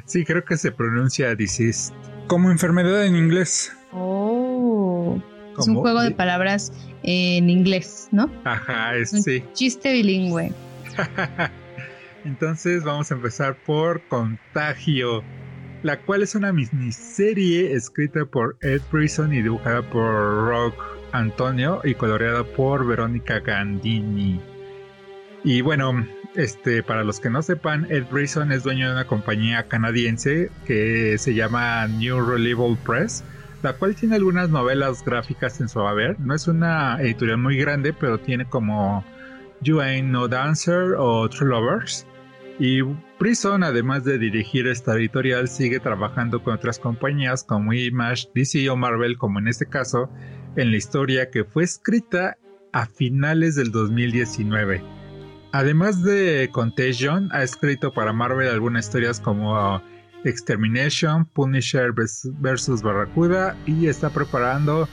Sí, creo que se pronuncia disease como enfermedad en inglés. Oh. Es un juego de palabras en inglés, ¿no? Ajá, es sí. Chiste bilingüe. [LAUGHS] Entonces vamos a empezar por Contagio, la cual es una miniserie escrita por Ed Prison y dibujada por Rock Antonio y coloreada por Verónica Gandini. Y bueno, este, para los que no sepan, Ed Brisson es dueño de una compañía canadiense que se llama New Reliable Press, la cual tiene algunas novelas gráficas en su haber. No es una editorial muy grande, pero tiene como You Ain't No Dancer o True Lovers. Y Brisson, además de dirigir esta editorial, sigue trabajando con otras compañías como Image, DC o Marvel, como en este caso, en la historia que fue escrita a finales del 2019 Además de Contagion, ha escrito para Marvel algunas historias como Extermination, Punisher vs. Barracuda y está preparando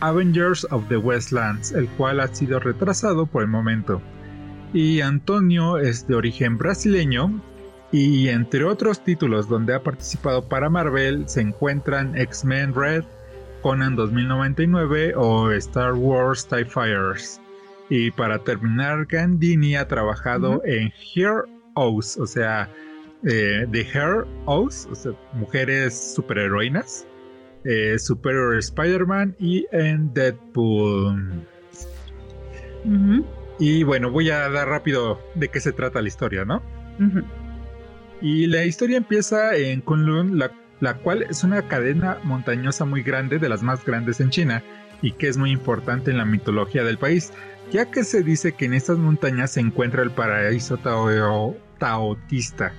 Avengers of the Westlands, el cual ha sido retrasado por el momento. Y Antonio es de origen brasileño y entre otros títulos donde ha participado para Marvel se encuentran X-Men Red, Conan 2099 o Star Wars TIE Fighters. Y para terminar, Gandini ha trabajado en Heroes, o sea, eh, de Heroes, o sea, mujeres superheroínas, eh, Superior Spider-Man y en Deadpool. Y bueno, voy a dar rápido de qué se trata la historia, ¿no? Y la historia empieza en Kunlun, la, la cual es una cadena montañosa muy grande, de las más grandes en China, y que es muy importante en la mitología del país ya que se dice que en estas montañas se encuentra el paraíso taotista.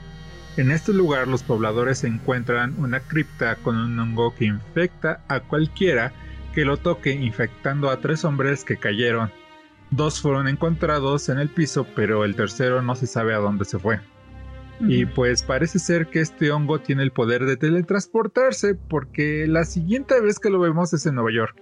En este lugar los pobladores encuentran una cripta con un hongo que infecta a cualquiera que lo toque, infectando a tres hombres que cayeron. Dos fueron encontrados en el piso, pero el tercero no se sabe a dónde se fue. Y pues parece ser que este hongo tiene el poder de teletransportarse, porque la siguiente vez que lo vemos es en Nueva York.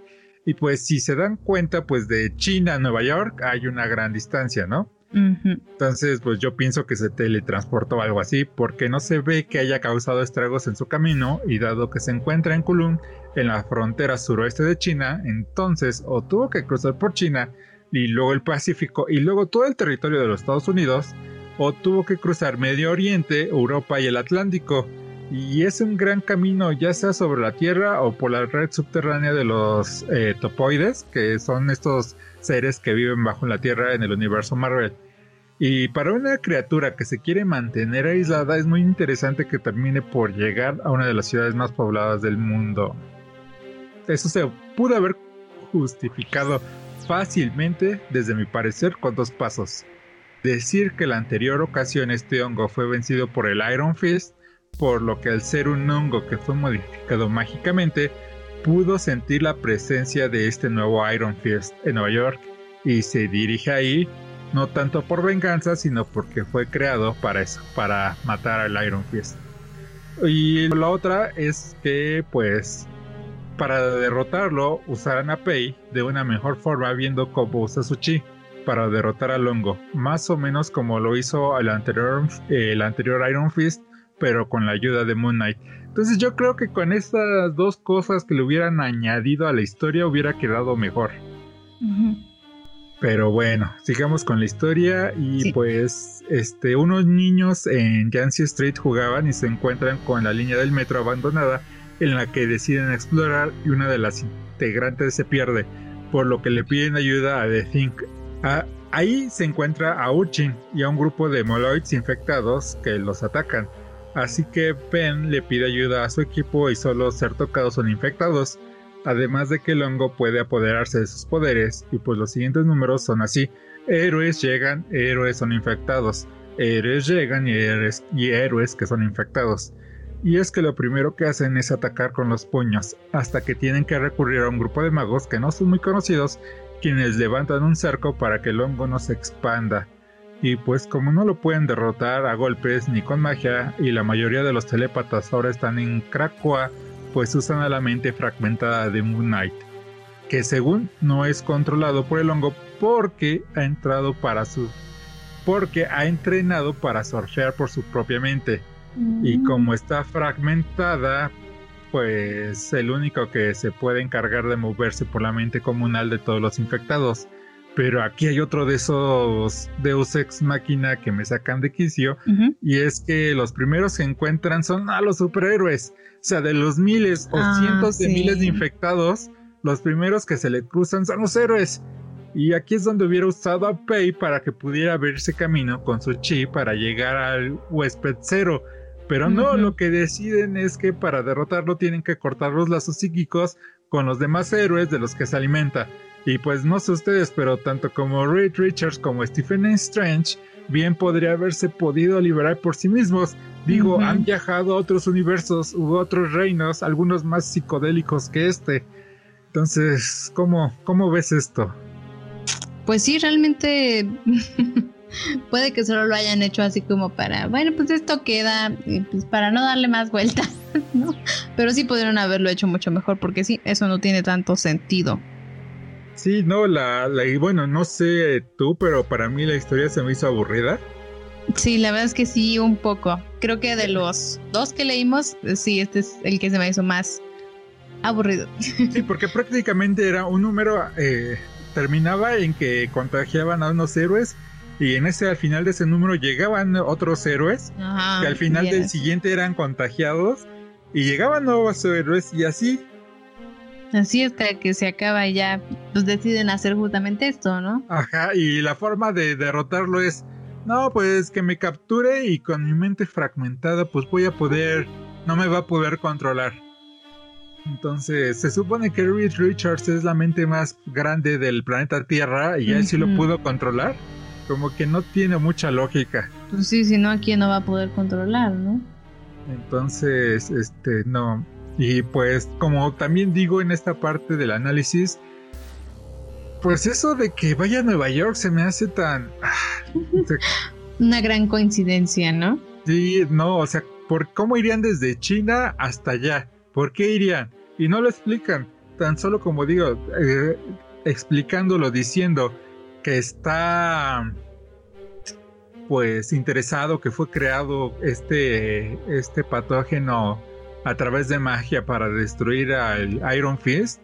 Y pues si se dan cuenta, pues de China a Nueva York hay una gran distancia, ¿no? Entonces, pues yo pienso que se teletransportó o algo así, porque no se ve que haya causado estragos en su camino y dado que se encuentra en Kulun, en la frontera suroeste de China, entonces o tuvo que cruzar por China y luego el Pacífico y luego todo el territorio de los Estados Unidos, o tuvo que cruzar Medio Oriente, Europa y el Atlántico y es un gran camino, ya sea sobre la Tierra o por la red subterránea de los eh, topoides, que son estos seres que viven bajo la Tierra en el universo Marvel. Y para una criatura que se quiere mantener aislada es muy interesante que termine por llegar a una de las ciudades más pobladas del mundo. Eso se pudo haber justificado fácilmente, desde mi parecer, con dos pasos. Decir que la anterior ocasión este hongo fue vencido por el Iron Fist por lo que al ser un hongo que fue modificado mágicamente, pudo sentir la presencia de este nuevo Iron Fist en Nueva York y se dirige ahí no tanto por venganza, sino porque fue creado para eso, para matar al Iron Fist. Y la otra es que, pues, para derrotarlo, usarán a Pei de una mejor forma, viendo cómo usa su chi para derrotar al hongo, más o menos como lo hizo el anterior, el anterior Iron Fist pero con la ayuda de Moon Knight. Entonces yo creo que con estas dos cosas que le hubieran añadido a la historia hubiera quedado mejor. Pero bueno, sigamos con la historia y pues este unos niños en Jancy Street jugaban y se encuentran con la línea del metro abandonada en la que deciden explorar y una de las integrantes se pierde. por lo que le piden ayuda a The Think. ahí se encuentra a Urchin y a un grupo de moloids infectados que los atacan. Así que Ben le pide ayuda a su equipo y solo ser tocados son infectados. Además de que el hongo puede apoderarse de sus poderes, y pues los siguientes números son así: héroes llegan, héroes son infectados, héroes llegan y héroes, y héroes que son infectados. Y es que lo primero que hacen es atacar con los puños, hasta que tienen que recurrir a un grupo de magos que no son muy conocidos, quienes levantan un cerco para que el hongo no se expanda. Y pues como no lo pueden derrotar a golpes ni con magia, y la mayoría de los telépatas ahora están en Krakoa, pues usan a la mente fragmentada de Moon Knight, que según no es controlado por el hongo porque ha entrado para su porque ha entrenado para surfear por su propia mente. Y mm. como está fragmentada, pues el único que se puede encargar de moverse por la mente comunal de todos los infectados. Pero aquí hay otro de esos Deus Ex Máquina que me sacan de quicio. Y es que los primeros que encuentran son a los superhéroes. O sea, de los miles o ah, cientos de miles de infectados, los primeros que se le cruzan son los héroes. Y aquí es donde hubiera usado a Pei para que pudiera abrirse camino con su chi para llegar al huésped cero. Pero no, lo que deciden es que para derrotarlo tienen que cortar los lazos psíquicos con los demás héroes de los que se alimenta. Y pues no sé ustedes, pero tanto como Reed Richards como Stephen Strange bien podría haberse podido liberar por sí mismos. Digo, han viajado a otros universos u otros reinos, algunos más psicodélicos que este. Entonces, ¿cómo, cómo ves esto? Pues sí, realmente [LAUGHS] [LAUGHS] puede que solo lo hayan hecho así como para, bueno, pues esto queda, pues para no darle más vueltas, [LAUGHS] ¿no? Pero sí pudieron haberlo hecho mucho mejor, porque sí, eso no tiene tanto sentido. Sí, no, la, la, y bueno, no sé tú, pero para mí la historia se me hizo aburrida. Sí, la verdad es que sí, un poco. Creo que de los dos que leímos, sí, este es el que se me hizo más aburrido. Sí, [LAUGHS] porque prácticamente era un número, eh, terminaba en que contagiaban a unos héroes y en ese al final de ese número llegaban otros héroes que al final del siguiente eran contagiados y llegaban nuevos héroes y así Así es que se acaba y ya pues deciden hacer justamente esto, ¿no? Ajá, y la forma de derrotarlo es, no, pues que me capture y con mi mente fragmentada pues voy a poder, no me va a poder controlar. Entonces, se supone que Reed Richards es la mente más grande del planeta Tierra y él sí lo pudo controlar. Como que no tiene mucha lógica. Pues sí, si no, ¿a quién no va a poder controlar, no? Entonces, este, no. Y pues, como también digo en esta parte del análisis, pues eso de que vaya a Nueva York se me hace tan... Ah, [LAUGHS] Una gran coincidencia, ¿no? Sí, no, o sea, ¿por cómo irían desde China hasta allá? ¿Por qué irían? Y no lo explican, tan solo como digo, eh, explicándolo, diciendo que está pues interesado, que fue creado este, este patógeno a través de magia para destruir al Iron Fist,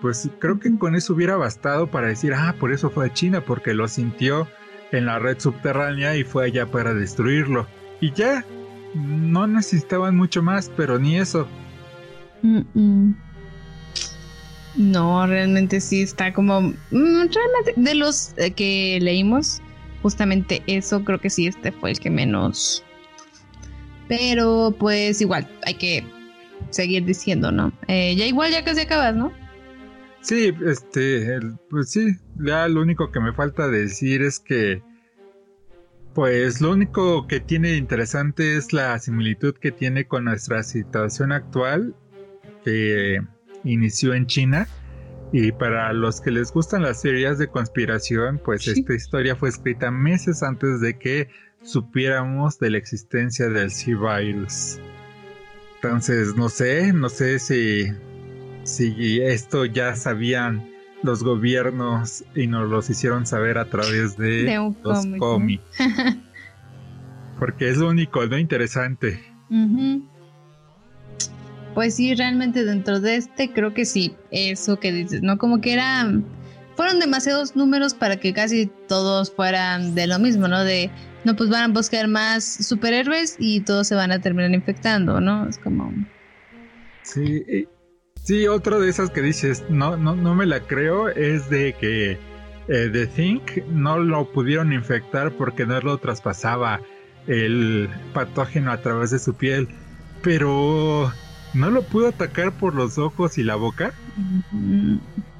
pues creo que con eso hubiera bastado para decir, ah, por eso fue a China, porque lo sintió en la red subterránea y fue allá para destruirlo. Y ya, no necesitaban mucho más, pero ni eso. No, realmente sí está como... Mm, realmente de los eh, que leímos, justamente eso creo que sí, este fue el que menos pero pues igual, hay que seguir diciendo, ¿no? Eh, ya igual ya casi acabas, ¿no? Sí, este, pues sí, ya lo único que me falta decir es que, pues lo único que tiene interesante es la similitud que tiene con nuestra situación actual que inició en China. Y para los que les gustan las series de conspiración, pues esta historia fue escrita meses antes de que supiéramos de la existencia del C-Virus. Entonces, no sé, no sé si, si esto ya sabían los gobiernos y nos los hicieron saber a través de, los cómics. [LAUGHS] Porque es lo único, lo interesante. Pues sí, realmente dentro de este creo que sí, eso que dices, ¿no? Como que eran, fueron demasiados números para que casi todos fueran de lo mismo, ¿no? De no, pues van a buscar más superhéroes y todos se van a terminar infectando, ¿no? Es como... Sí, Sí, otra de esas que dices, no, no, no me la creo, es de que eh, The Think no lo pudieron infectar porque no lo traspasaba el patógeno a través de su piel, pero ¿no lo pudo atacar por los ojos y la boca?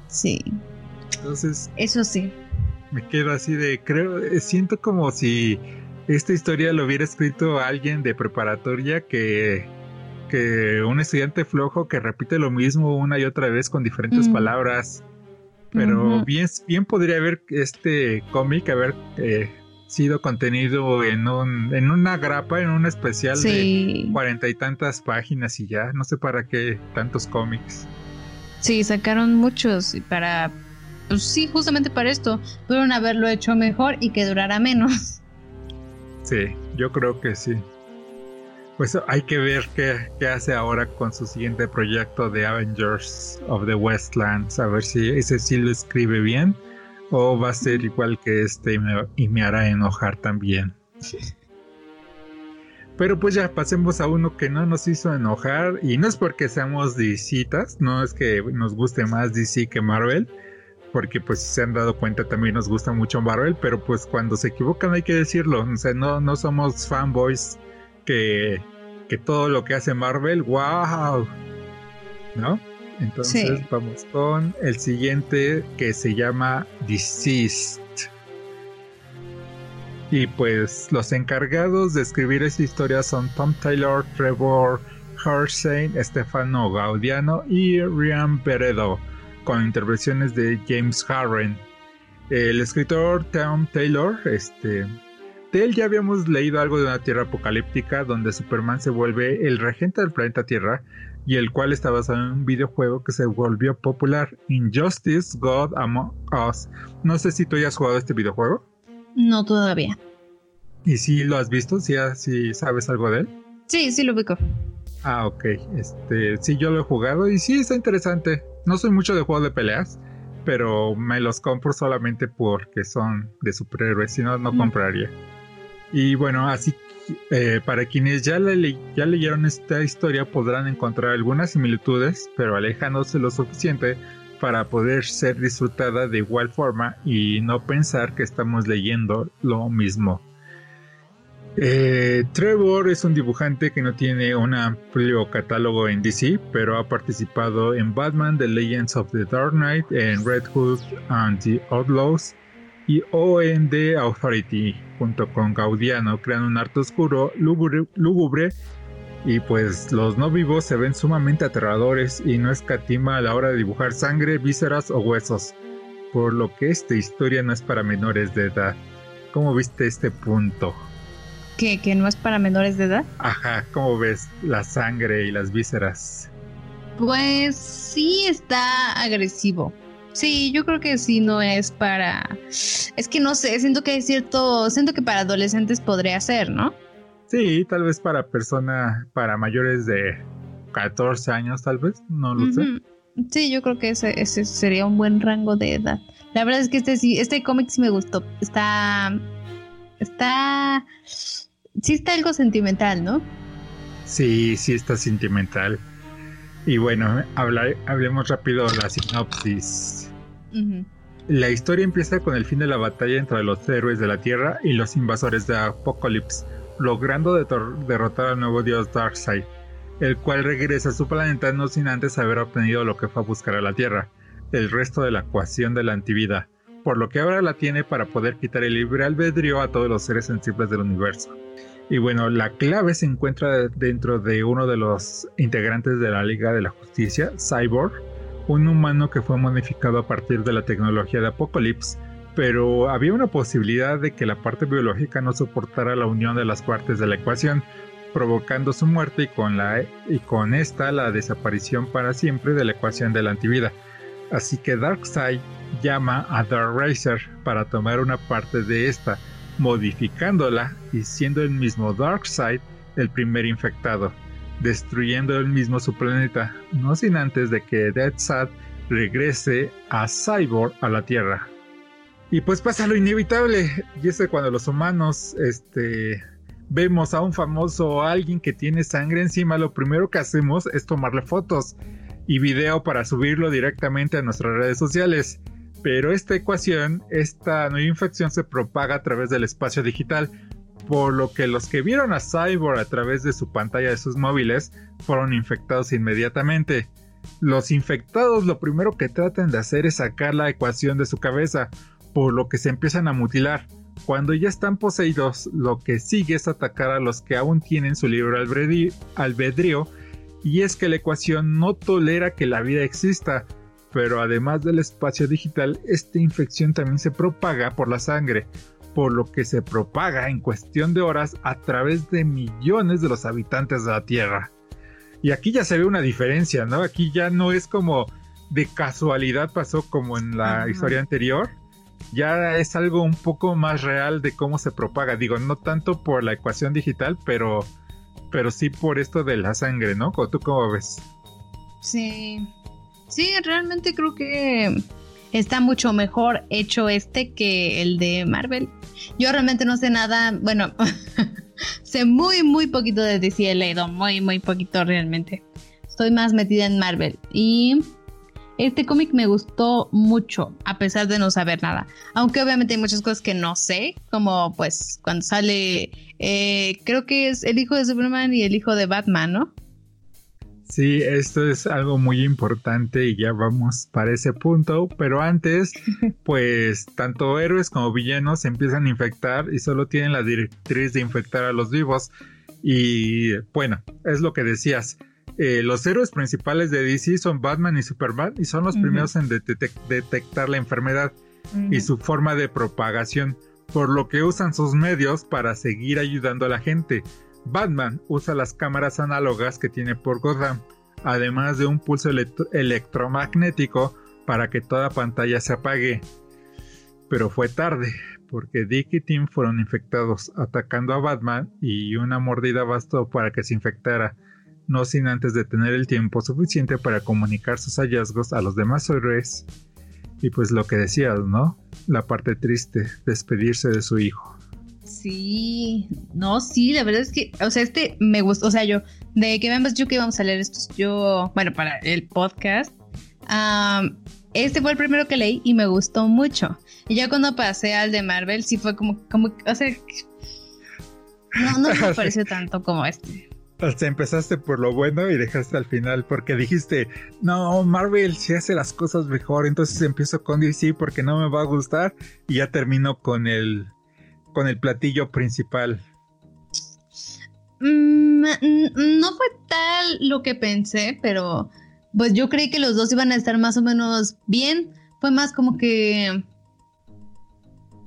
Sí. Entonces... Eso sí. Me quedo así de, creo, siento como si esta historia lo hubiera escrito alguien de preparatoria que que un estudiante flojo que repite lo mismo una y otra vez con diferentes mm. palabras. Pero bien, bien podría haber este cómic haber eh, sido contenido en un, en una grapa, en un especial de cuarenta y tantas páginas y ya, no sé para qué tantos cómics. Sí, sacaron muchos para, pues sí, justamente para esto, pudieron haberlo hecho mejor y que durara menos. [LAUGHS] Sí, yo creo que sí. Pues hay que ver qué, qué, hace ahora con su siguiente proyecto de Avengers of the Westlands. A ver si ese sí lo escribe bien o va a ser igual que este y me, hará enojar también. Pero pues ya pasemos a uno que no nos hizo enojar y no es porque seamos DCitas, no es que nos guste más DC que Marvel, porque pues si se han dado cuenta también nos gusta mucho Marvel, pero pues cuando se equivocan hay que decirlo, o sea, no, no somos fanboys que, que todo lo que hace Marvel, wow, ¿no? Entonces vamos con el siguiente que se llama Deceased. Y pues los encargados de escribir esta historia son Tom Taylor, Trevor Hersein, Stefano Gaudiano y Ryan Peredo, con intervenciones de James Harren. El escritor Tom Taylor, este, de él ya habíamos leído algo de una Tierra apocalíptica donde Superman se vuelve el regente del planeta Tierra y el cual está basado en un videojuego que se volvió popular, Injustice God Among Us. No sé si tú ya has jugado este videojuego. No todavía. ¿Y si lo has visto? ¿Si, si sabes algo de él? Sí, sí lo ubico. Ah, ok. Este, sí, yo lo he jugado y sí está interesante. No soy mucho de juegos de peleas, pero me los compro solamente porque son de superhéroes, si no, no compraría. Y bueno, así eh, para quienes ya, leyeron esta historia podrán encontrar algunas similitudes, pero alejándose lo suficiente para poder ser disfrutada de igual forma y no pensar que estamos leyendo lo mismo. Eh, Trevor es un dibujante que no tiene un amplio catálogo en DC, pero ha participado en Batman, The Legends of the Dark Knight, en Red Hood and the Outlaws, y OND Authority junto con Gaudiano crean un arte oscuro, lúgubre, y pues los no vivos se ven sumamente aterradores y no escatima a la hora de dibujar sangre, vísceras o huesos, por lo que esta historia no es para menores de edad. ¿Cómo viste este punto? ¿Que, que no es para menores de edad? Ajá, ¿cómo ves la sangre y las vísceras? Pues sí está agresivo. Sí, yo creo que sí no es para. Es que no sé, siento que hay cierto. Siento que para adolescentes podría ser, ¿no? Sí, tal vez para personas, para mayores de 14 años, tal vez, no lo sé. Sí, yo creo que ese, ese sería un buen rango de edad. La verdad es que este sí, este cómic sí me gustó. Está. Está. Sí está algo sentimental, ¿no? Sí, sí está sentimental. Y bueno, hablemos rápido de la sinopsis. La historia empieza con el fin de la batalla entre los héroes de la Tierra y los invasores de Apocalypse, logrando derrotar al nuevo dios Darkseid, el cual regresa a su planeta no sin antes haber obtenido lo que fue a buscar a la Tierra, el resto de la ecuación de la antivida, por lo que ahora la tiene para poder quitar el libre albedrío a todos los seres sensibles del universo. Y bueno, la clave se encuentra dentro de uno de los integrantes de la Liga de la Justicia, Cyborg, un humano que fue modificado a partir de la tecnología de Apocalypse, pero había una posibilidad de que la parte biológica no soportara la unión de las partes de la ecuación, provocando su muerte y con, la, y con esta la desaparición para siempre de la ecuación de la antivida. Así que Darkseid llama a Dark Racer para tomar una parte de esta, modificándola y siendo el mismo Darkseid el primer infectado, destruyendo el mismo su planeta, no sin antes de que Deathsad regrese a Cyborg a la Tierra. Y pues pasa lo inevitable, y es cuando los humanos este, vemos a un famoso o alguien que tiene sangre encima, lo primero que hacemos es tomarle fotos. y video para subirlo directamente a nuestras redes sociales. Pero esta ecuación, esta nueva infección se propaga a través del espacio digital, por lo que los que vieron a Cyborg a través de su pantalla de sus móviles fueron infectados inmediatamente. Los infectados lo primero que tratan de hacer es sacar la ecuación de su cabeza, por lo que se empiezan a mutilar. Cuando ya están poseídos, lo que sigue es atacar a los que aún tienen su libre albedrío, y es que la ecuación no tolera que la vida exista, pero además del espacio digital, esta infección también se propaga por la sangre, por lo que se propaga en cuestión de horas a través de millones de los habitantes de la Tierra. Y aquí ya se ve una diferencia, ¿no? Aquí ya no es como de casualidad pasó como en la historia anterior. Ya es algo un poco más real de cómo se propaga. Digo, no tanto por la ecuación digital, pero, pero sí por esto de la sangre, ¿no? ¿Tú cómo ves? Sí. Sí, realmente creo que está mucho mejor hecho este que el de Marvel. Yo realmente no sé nada, bueno, [LAUGHS] sé muy, muy poquito de DC, he leído muy, muy poquito realmente. Estoy más metida en Marvel y este cómic me gustó mucho, a pesar de no saber nada. Aunque obviamente hay muchas cosas que no sé, como pues cuando sale, eh, creo que es el hijo de Superman y el hijo de Batman, ¿no? Sí, esto es algo muy importante y ya vamos para ese punto, pero antes, [LAUGHS] pues tanto héroes como villanos se empiezan a infectar y solo tienen la directriz de infectar a los vivos. Y bueno, es lo que decías. Eh, los héroes principales de DC son Batman y Superman y son los primeros en detectar la enfermedad y su forma de propagación, por lo que usan sus medios para seguir ayudando a la gente. Batman usa las cámaras análogas que tiene por Gotham, además de un pulso electromagnético para que toda pantalla se apague. Pero fue tarde, porque Dick y Tim fueron infectados atacando a Batman y una mordida bastó para que se infectara, no sin antes de tener el tiempo suficiente para comunicar sus hallazgos a los demás héroes. Y pues lo que decías, ¿no? La parte triste, despedirse de su hijo. Sí, no, sí, la verdad es que, o sea, este me gustó, o sea, yo, de que vemos yo que íbamos a leer estos, yo, bueno, para el podcast, este fue el primero que leí y me gustó mucho. Y ya cuando pasé al de Marvel, sí fue como, como, o sea, no, no me [LAUGHS] pareció tanto como este. O sea, empezaste por lo bueno y dejaste al final porque dijiste, no, Marvel sí hace las cosas mejor, entonces empiezo con DC porque no me va a gustar y ya termino con el con el platillo principal? Mm, no fue tal lo que pensé, pero pues yo creí que los dos iban a estar más o menos bien. Fue más como que...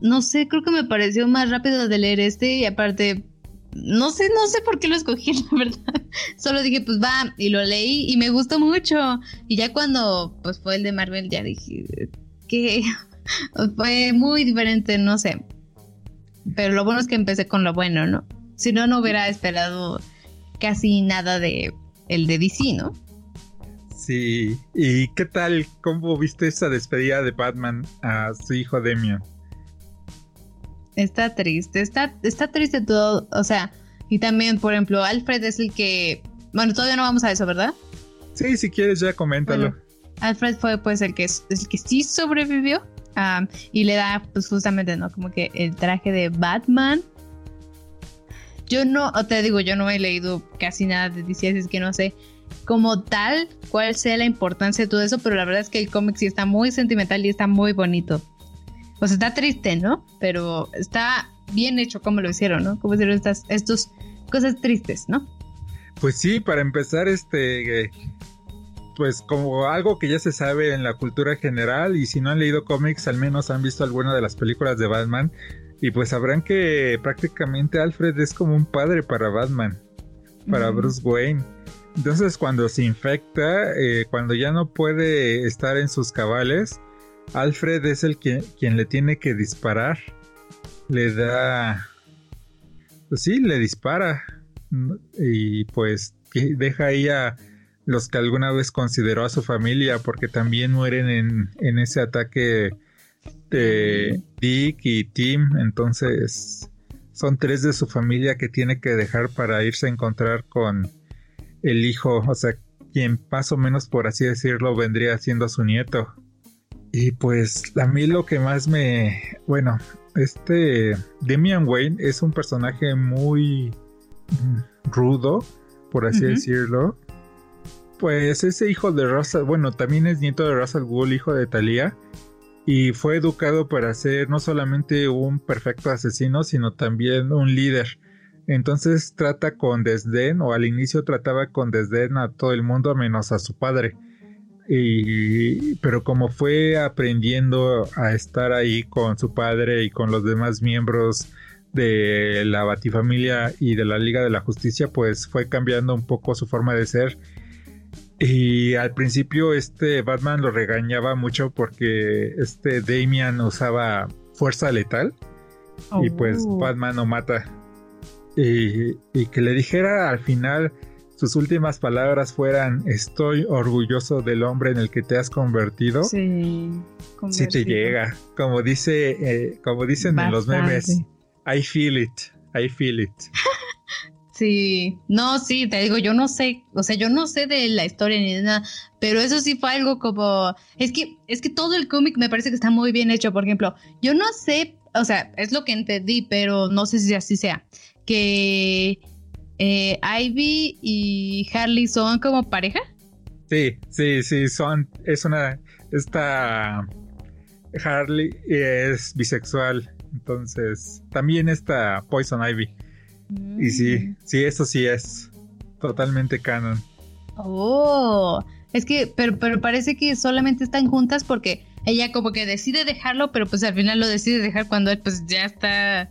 No sé, creo que me pareció más rápido de leer este y aparte... No sé, no sé por qué lo escogí, [LAUGHS] la verdad. Solo dije, pues va, y lo leí y me gustó mucho. Y ya cuando pues fue el de Marvel, ya dije que [LAUGHS] fue muy diferente, no sé. Pero lo bueno es que empecé con lo bueno, ¿no? Si no, no hubiera esperado casi nada de el de DC, ¿no? Sí. ¿Y qué tal? ¿Cómo viste esa despedida de Batman a su hijo Demian? Está triste, está, está triste todo, o sea, y también, por ejemplo, Alfred es el que, bueno, todavía no vamos a eso, ¿verdad? Sí, si quieres ya coméntalo. Alfred fue pues el que, el que sí sobrevivió y le da, pues justamente, ¿no? Como que el traje de Batman. Yo no, te digo, yo no he leído casi nada de DC, es que no sé como tal cuál sea la importancia de todo eso, pero la verdad es que el cómic sí está muy sentimental y está muy bonito. O sea, está triste, ¿no? Pero está bien hecho como lo hicieron, ¿no? Como hicieron estas cosas tristes, ¿no? Pues sí, para empezar, este, pues como algo que ya se sabe en la cultura general y si no han leído cómics al menos han visto alguna de las películas de Batman y pues sabrán que prácticamente Alfred es como un padre para Batman, para Bruce Wayne. Entonces cuando se infecta, eh, cuando ya no puede estar en sus cabales, Alfred es el que, quien le tiene que disparar. Le da... Pues sí, le dispara. Y pues deja ahí a los que alguna vez consideró a su familia, porque también mueren en, en ese ataque de Dick y Tim, entonces son tres de su familia que tiene que dejar para irse a encontrar con el hijo, o sea, quien más o menos por así decirlo vendría siendo su nieto. Y pues a mí lo que más me... Bueno, este Demian Wayne es un personaje muy mm, rudo, por así decirlo. Pues ese hijo de Russell, bueno, también es nieto de Russell Wool, hijo de Thalia, y fue educado para ser no solamente un perfecto asesino, sino también un líder. Entonces trata con desdén, o al inicio trataba con desdén a todo el mundo menos a su padre. Y, pero como fue aprendiendo a estar ahí con su padre y con los demás miembros de la Batifamilia y de la Liga de la Justicia, pues fue cambiando un poco su forma de ser. Y al principio este Batman lo regañaba mucho porque este Damian usaba fuerza letal. Y pues oh. Batman no mata. Y, y que le dijera al final sus últimas palabras fueran estoy orgulloso del hombre en el que te has convertido. Sí. Sí te llega. Como dice, eh, como dicen en los memes, I feel it, I feel it. [LAUGHS] sí, no, sí, te digo, yo no sé, o sea, yo no sé de la historia ni de nada, pero eso sí fue algo como, es que, es que todo el cómic me parece que está muy bien hecho, por ejemplo, yo no sé, o sea, es lo que entendí, pero no sé si así sea, que eh, Ivy y Harley son como pareja. Sí, sí, sí, son, es una, esta Harley es bisexual, entonces también está Poison Ivy. Y sí, mm. sí, eso sí es totalmente canon. Oh, es que, pero, pero parece que solamente están juntas porque ella como que decide dejarlo, pero pues al final lo decide dejar cuando él pues ya está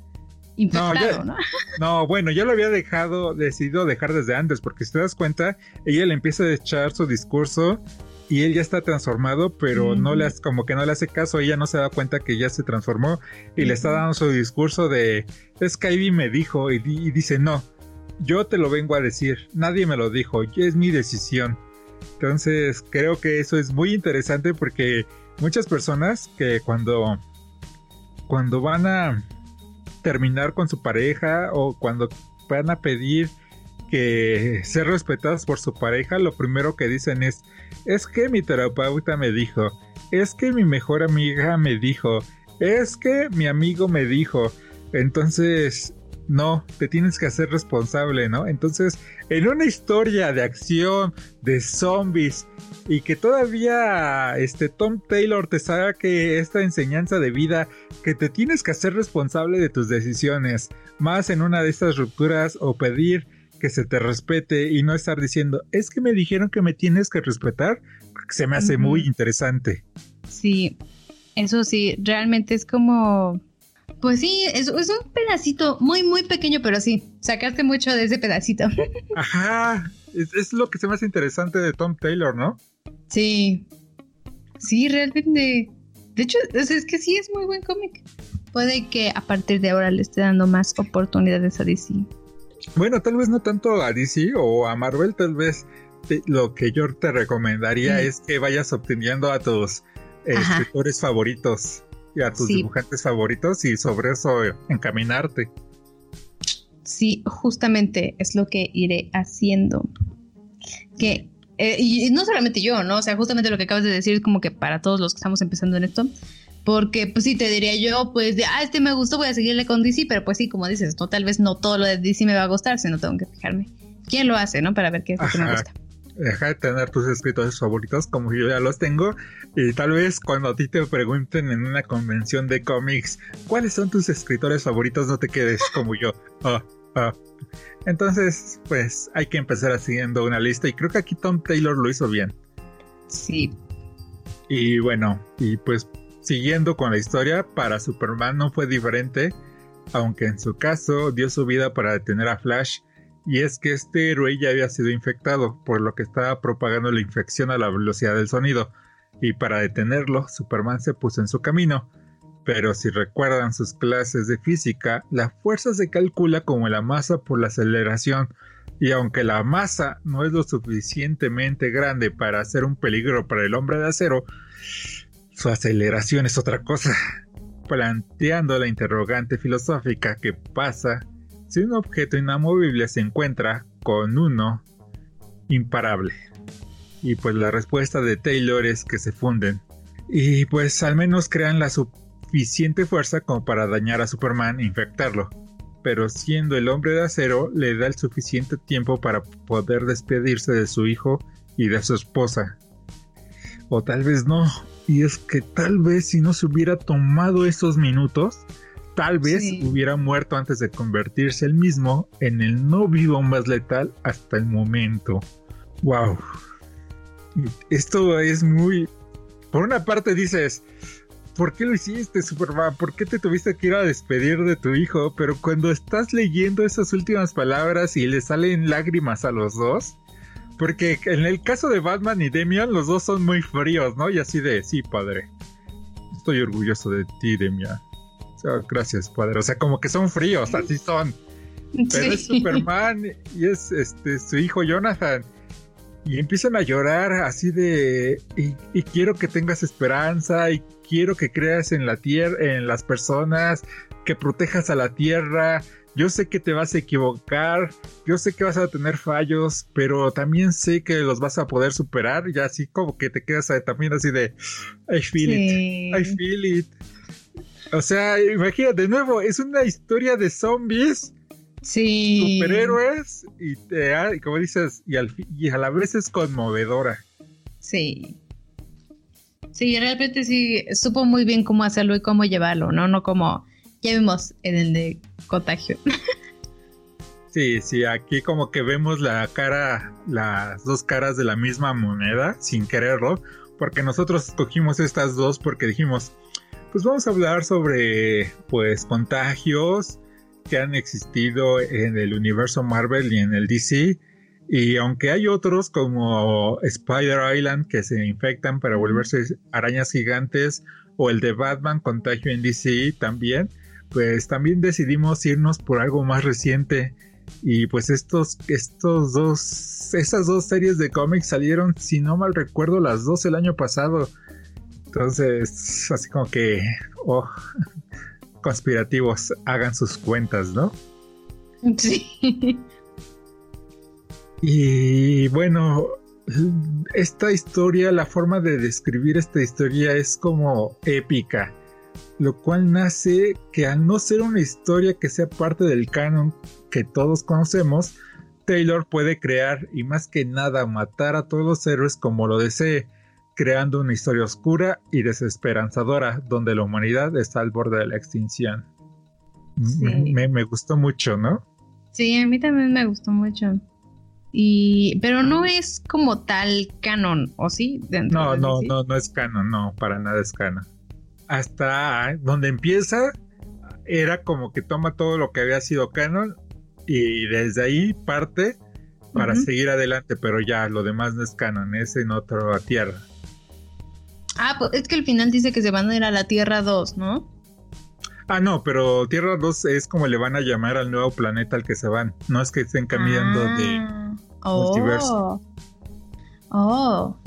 no, [LAUGHS] bueno, ya lo había dejado, decidido dejar desde antes, porque si te das cuenta, ella le empieza a echar su discurso y él ya está transformado, pero no le hace, como que no le hace caso, ella no se da cuenta que ya se transformó y le está dando su discurso de es que me dijo y, dice no, yo te lo vengo a decir, nadie me lo dijo, es mi decisión. Entonces creo que eso es muy interesante porque muchas personas que cuando cuando van a terminar con su pareja o cuando van a pedir que ser respetadas por su pareja, lo primero que dicen es, es que mi terapeuta me dijo, es que mi mejor amiga me dijo, es que mi amigo me dijo. Entonces, no, te tienes que hacer responsable, ¿no? Entonces, en una historia de acción, de zombies, y que todavía este Tom Taylor te saque esta enseñanza de vida que te tienes que hacer responsable de tus decisiones, más en una de estas rupturas o pedir que se te respete y no estar diciendo, es que me dijeron que me tienes que respetar, se me hace muy interesante. Sí, eso sí, realmente es como pues sí, es, es, un pedacito muy, muy pequeño, pero sí, sacaste mucho de ese pedacito. [LAUGHS] Ajá, es, lo que se me hace interesante de Tom Taylor, ¿no? Sí, sí, realmente. De hecho, es, que sí es muy buen cómic. Puede que a partir de ahora le esté dando más oportunidades a DC. Bueno, tal vez no tanto a DC o a Marvel, tal vez lo que yo te recomendaría es que vayas obteniendo a tus escritores favoritos y a tus dibujantes favoritos y sobre eso encaminarte. Sí, justamente es lo que iré haciendo. Que, eh, y no solamente yo, ¿no? O sea, justamente lo que acabas de decir es como que para todos los que estamos empezando en esto. Porque, pues sí, te diría yo, pues de, ah, este me gustó, voy a seguirle con DC, pero pues sí, como dices, no, tal vez no todo lo de DC me va a gustar, sino tengo que fijarme quién lo hace, ¿no? Para ver qué es lo que me gusta deja de tener tus escritores favoritos como yo ya los tengo y tal vez cuando a ti te pregunten en una convención de cómics cuáles son tus escritores favoritos no te quedes como yo. Ah, ah. Entonces, pues hay que empezar haciendo una lista y creo que aquí Tom Taylor lo hizo bien. Sí. Y bueno, y pues siguiendo con la historia, para Superman no fue diferente, aunque en su caso dio su vida para detener a Flash y es que este héroe ya había sido infectado, por lo que estaba propagando la infección a la velocidad del sonido, y para detenerlo, Superman se puso en su camino. Pero si recuerdan sus clases de física, la fuerza se calcula como la masa por la aceleración, y aunque la masa no es lo suficientemente grande para ser un peligro para el hombre de acero, su aceleración es otra cosa, [LAUGHS] planteando la interrogante filosófica que pasa si un objeto inamovible se encuentra con uno imparable. Y pues la respuesta de Taylor es que se funden. Y pues al menos crean la suficiente fuerza como para dañar a Superman e infectarlo. Pero siendo el hombre de acero, le da el suficiente tiempo para poder despedirse de su hijo y de su esposa. O tal vez no. Y es que tal vez si no se hubiera tomado esos minutos, tal vez hubiera muerto antes de convertirse él mismo en el no vivo más letal hasta el momento. Wow. Esto es muy... Por una parte dices, ¿por qué lo hiciste, Superman? ¿Por qué te tuviste que ir a despedir de tu hijo? Pero cuando estás leyendo esas últimas palabras y le salen lágrimas a los dos, porque en el caso de Batman y Demian, los dos son muy fríos, ¿no? Y así de, sí, padre. Estoy orgulloso de ti, Demian. O sea, gracias, padre. O sea, como que son fríos, así son. Pero es Superman y es este su hijo Jonathan. Y empiezan a llorar así de y, y, quiero que tengas esperanza y quiero que creas en la tierra, en las personas, que protejas a la tierra, yo sé que te vas a equivocar, yo sé que vas a tener fallos, pero también sé que los vas a poder superar y así como que te quedas también así de, I feel it, I feel it. O sea, imagínate, de nuevo, es una historia de zombies. Sí. Superhéroes y, te, como dices, y, y a la vez es conmovedora. Sí. Sí, realmente sí, supo muy bien cómo hacerlo y cómo llevarlo, ¿no? No como ya vimos en el de contagio. [LAUGHS] Sí, sí, aquí como que vemos la cara, las dos caras de la misma moneda, sin quererlo, porque nosotros escogimos estas dos porque dijimos, pues vamos a hablar sobre, pues, contagios que han existido en el universo Marvel y en el DC. Y aunque hay otros como Spider Island que se infectan para volverse arañas gigantes, o el de Batman Contagio en DC también, pues también decidimos irnos por algo más reciente. Y pues estos, estos dos, esas dos series de cómics salieron, si no mal recuerdo, las dos el año pasado. Entonces, así como que, oh, [LAUGHS] conspirativos, hagan sus cuentas, ¿no? Sí. Y bueno, esta historia, la forma de describir esta historia es como épica lo cual nace que al no ser una historia que sea parte del canon que todos conocemos, Taylor puede crear y más que nada matar a todos los héroes como lo desee, creando una historia oscura y desesperanzadora donde la humanidad está al borde de la extinción. Me, gustó mucho, ¿no? Sí, a mí también me gustó mucho. Y, pero no es como tal canon, ¿o sí? no, no, no, no es canon, no, para nada es canon hasta donde empieza era como que toma todo lo que había sido canon y desde ahí parte para seguir adelante, pero ya lo demás no es canon, es en otra tierra. Ah, pues es que al final dice que se van a ir a la Tierra 2, ¿no? Ah, no, pero Tierra 2 es como le van a llamar al nuevo planeta al que se van. No es que estén cambiando de ah. multiverso. Oh.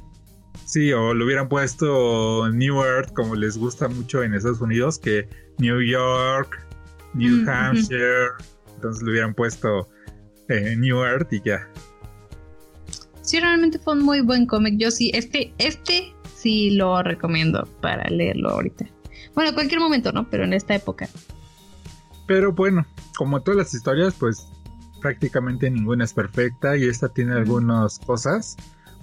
Sí, o lo hubieran puesto New Earth, como les gusta mucho en Estados Unidos, que New York, New Hampshire. Entonces lo hubieran puesto eh, New Earth y ya. Sí, realmente fue un muy buen cómic. Yo sí, este, este sí lo recomiendo para leerlo ahorita. Bueno, cualquier momento, ¿no? Pero en esta época. Pero bueno, como todas las historias, pues prácticamente ninguna es perfecta y esta tiene algunas cosas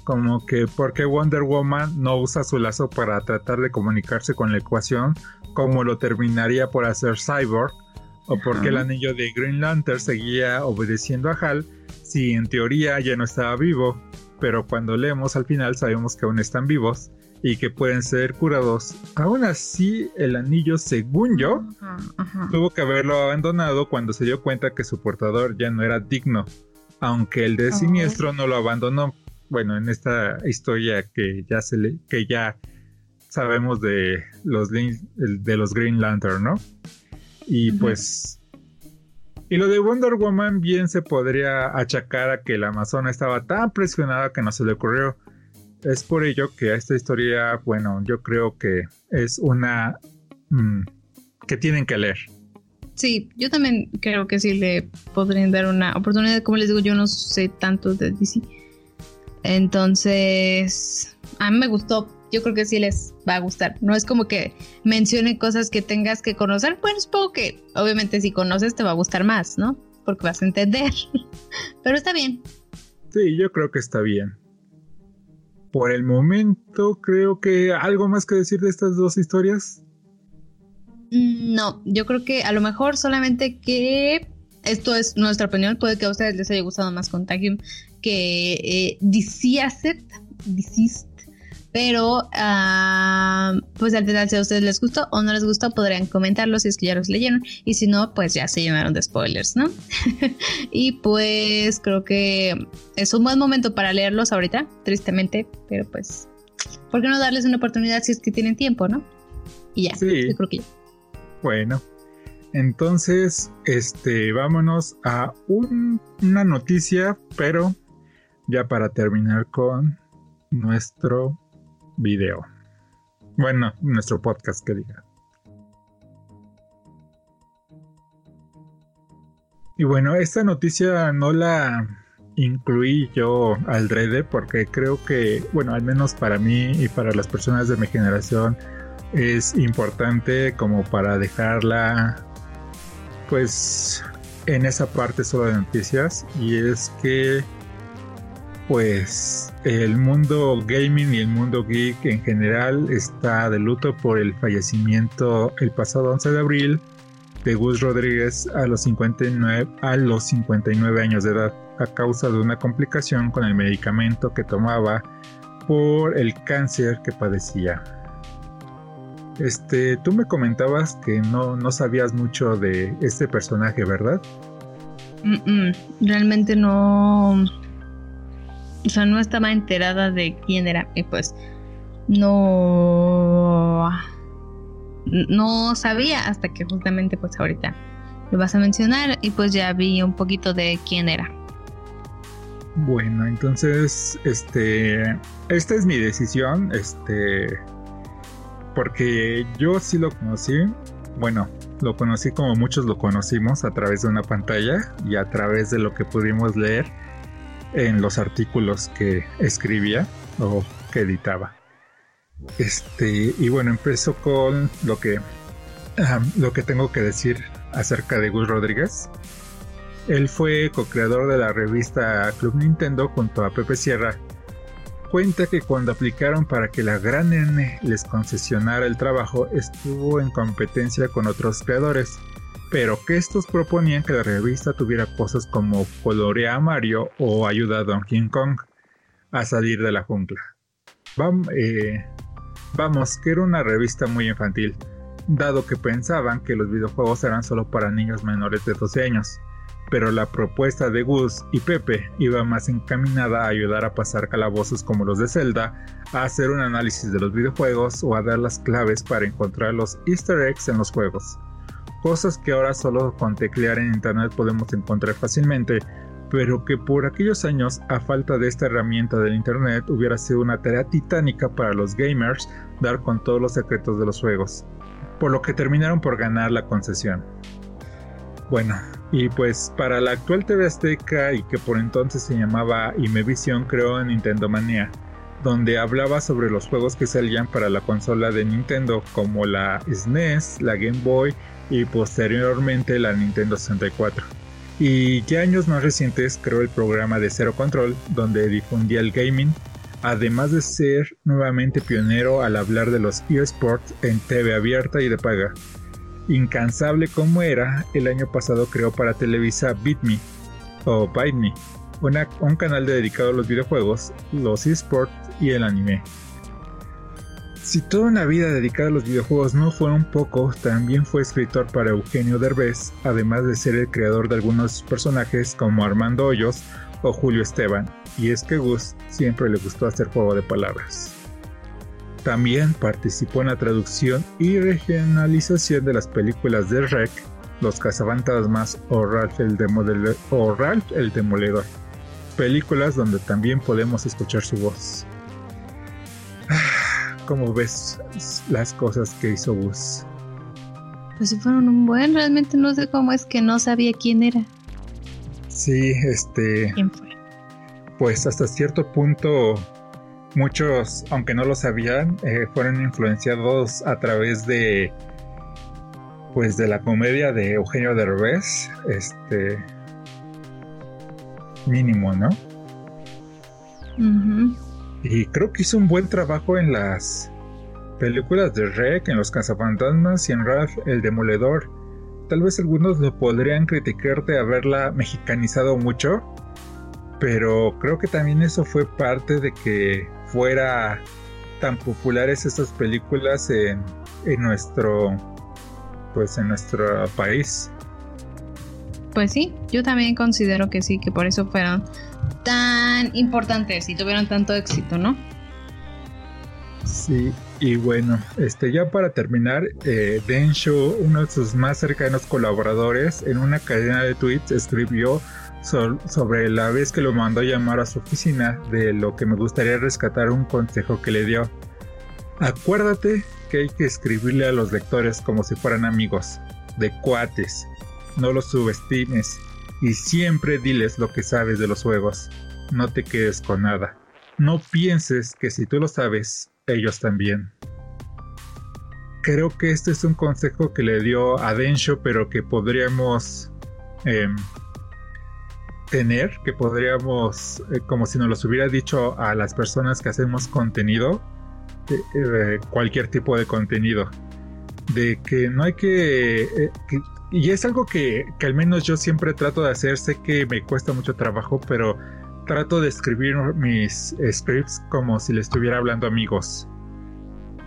como que por qué Wonder Woman no usa su lazo para tratar de comunicarse con la ecuación como lo terminaría por hacer Cyborg o por qué el anillo de Green Lantern seguía obedeciendo a Hal si en teoría ya no estaba vivo, pero cuando leemos al final sabemos que aún están vivos y que pueden ser curados. Aún así, el anillo, según yo, tuvo que haberlo abandonado cuando se dio cuenta que su portador ya no era digno, aunque el de siniestro no lo abandonó bueno, en esta historia que ya se le, que ya sabemos de los de los Green Lantern, ¿no? Y pues y lo de Wonder Woman bien se podría achacar a que la Amazona estaba tan presionada que no se le ocurrió. Es por ello que esta historia, bueno, yo creo que es una mm, que tienen que leer. Sí, yo también creo que sí le podrían dar una oportunidad. Como les digo, yo no sé tanto de DC Entonces, a mí me gustó. Yo creo que sí les va a gustar. No es como que mencione cosas que tengas que conocer. Bueno, supongo que obviamente si conoces te va a gustar más, ¿no? Porque vas a entender. [LAUGHS] Pero está bien. Sí, yo creo que está bien. Por el momento, creo que algo más que decir de estas dos historias. Mm, no, yo creo que a lo mejor solamente que esto es nuestra opinión, puede que a ustedes les haya gustado más Contagium que eh, Deceased, pero uh, pues al final si a ustedes les gustó o no les gustó podrían comentarlo si es que ya los leyeron y si no pues ya se llenaron de spoilers, ¿no? [LAUGHS] y pues creo que es un buen momento para leerlos ahorita, tristemente, pero pues ¿por qué no darles una oportunidad si es que tienen tiempo, ¿no? Y ya, sí. yo creo que ya. Bueno, entonces, este, vámonos a una noticia, pero ya para terminar con nuestro video. Bueno, nuestro podcast que diga. Y bueno, esta noticia no la incluí yo al drede porque creo que, bueno, al menos para mí y para las personas de mi generación es importante como para dejarla pues en esa parte solo de noticias y es que pues el mundo gaming y el mundo geek en general está de luto por el fallecimiento el pasado 11 de abril de Gus Rodríguez a los 59 a los 59 años de edad a causa de una complicación con el medicamento que tomaba por el cáncer que padecía. Este, tú me comentabas que no, no sabías mucho de este personaje, ¿verdad? realmente no. O sea, no estaba enterada de quién era. Y pues no. No sabía hasta que justamente pues ahorita lo vas a mencionar y pues ya vi un poquito de quién era. Bueno, entonces, este, esta es mi decisión, este, porque yo sí lo conocí, bueno, lo conocí como muchos lo conocimos a través de una pantalla y a través de lo que pudimos leer en los artículos que escribía o que editaba. Este, y bueno, empezó con lo que lo que tengo que decir acerca de Gus Rodríguez. Él fue co-creador de la revista Club Nintendo junto a Pepe Sierra cuenta que cuando aplicaron para que la Gran N les concesionara el trabajo estuvo en competencia con otros creadores, pero que estos proponían que la revista tuviera cosas como colorea a Mario o ayuda a Donkey Kong a salir de la jungla. Eh, vamos, que era una revista muy infantil, dado que pensaban que los videojuegos eran solo para niños menores de 12 años pero la propuesta de Gus y Pepe iba más encaminada a ayudar a pasar calabozos como los de Zelda, a hacer un análisis de los videojuegos o a dar las claves para encontrar los easter eggs en los juegos. Cosas que ahora solo con teclear en internet podemos encontrar fácilmente, pero que por aquellos años, a falta de esta herramienta del internet, hubiera sido una tarea titánica para los gamers dar con todos los secretos de los juegos, por lo que terminaron por ganar la concesión. Bueno, y pues para la actual TV Azteca y que por entonces se llamaba Imevisión creó Nintendo Manía, donde hablaba sobre los juegos que salían para la consola de Nintendo como la SNES, e la Game Boy y posteriormente la Nintendo 64. Y ya años más recientes creó el programa de Zero Control, donde difundía el gaming, además de ser nuevamente pionero al hablar de los eSports en TV abierta y de paga. Incansable como era, el año pasado creó para Televisa Beat Me o Bite Me, un canal dedicado a los videojuegos, los esports y el anime. Si toda una vida dedicada a los videojuegos no fue un poco, también fue escritor para Eugenio Derbez, además de ser el creador de algunos personajes como Armando Hoyos o Julio Esteban, y es que Gus siempre le gustó hacer juego de palabras. También participó en la traducción y regionalización de las películas de Rec, Los Cazafantasmas o Ralph el, o Ralph el Demoledor, películas donde también podemos escuchar su voz. ¿Cómo ves las cosas que hizo Gus? Pues si fueron un buen, realmente no sé cómo es que no sabía quién era. Sí, este. ¿Quién fue? pues hasta cierto punto muchos, aunque no lo sabían, eh, fueron influenciados a través de pues de la comedia de Eugenio Derbez, este mínimo, ¿no? Y creo que hizo un buen trabajo en las películas de Rec, en Los Cazafantasmas y en Ralph el Demoledor. Tal vez algunos lo podrían criticar de haberla mexicanizado mucho, pero creo que también eso fue parte de que fuera tan populares estas películas en, en nuestro pues en nuestro país. Pues sí, yo también considero que sí, que por eso fueron tan importantes y tuvieron tanto éxito, ¿no? Sí, y bueno, este ya para terminar, eh, uno de sus más cercanos colaboradores, en una cadena de tweets escribió sobre la vez que lo mandó a llamar a su oficina de lo que me gustaría rescatar un consejo que le dio. Acuérdate que hay que escribirle a los lectores como si fueran amigos, de cuates. No los subestimes y siempre diles lo que sabes de los juegos. No te quedes con nada. No pienses que si tú lo sabes, ellos también. Creo que este es un consejo que le dio a Densho, pero que podríamos em, tener, que podríamos, eh, como si nos los hubiera dicho a las personas que hacemos contenido, eh, eh, cualquier tipo de contenido. De que no hay que, Y es algo que, que, al menos yo siempre trato de hacer. Sé que me cuesta mucho trabajo, pero trato de escribir mis scripts como si le estuviera hablando amigos.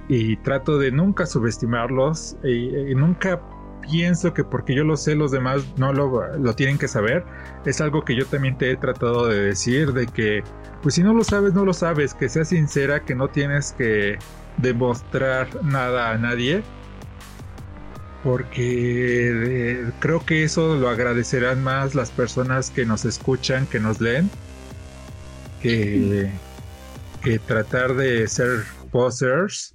Y trato de nunca subestimarlos y, nunca pienso que porque yo lo sé los demás no lo, lo, tienen que saber. Es algo que yo también te he tratado de decir, de que pues si no lo sabes, no lo sabes, que seas sincera, que no tienes que demostrar nada a nadie. Porque eh, creo que eso lo agradecerán más las personas que nos escuchan, que nos leen, que, que tratar de ser posers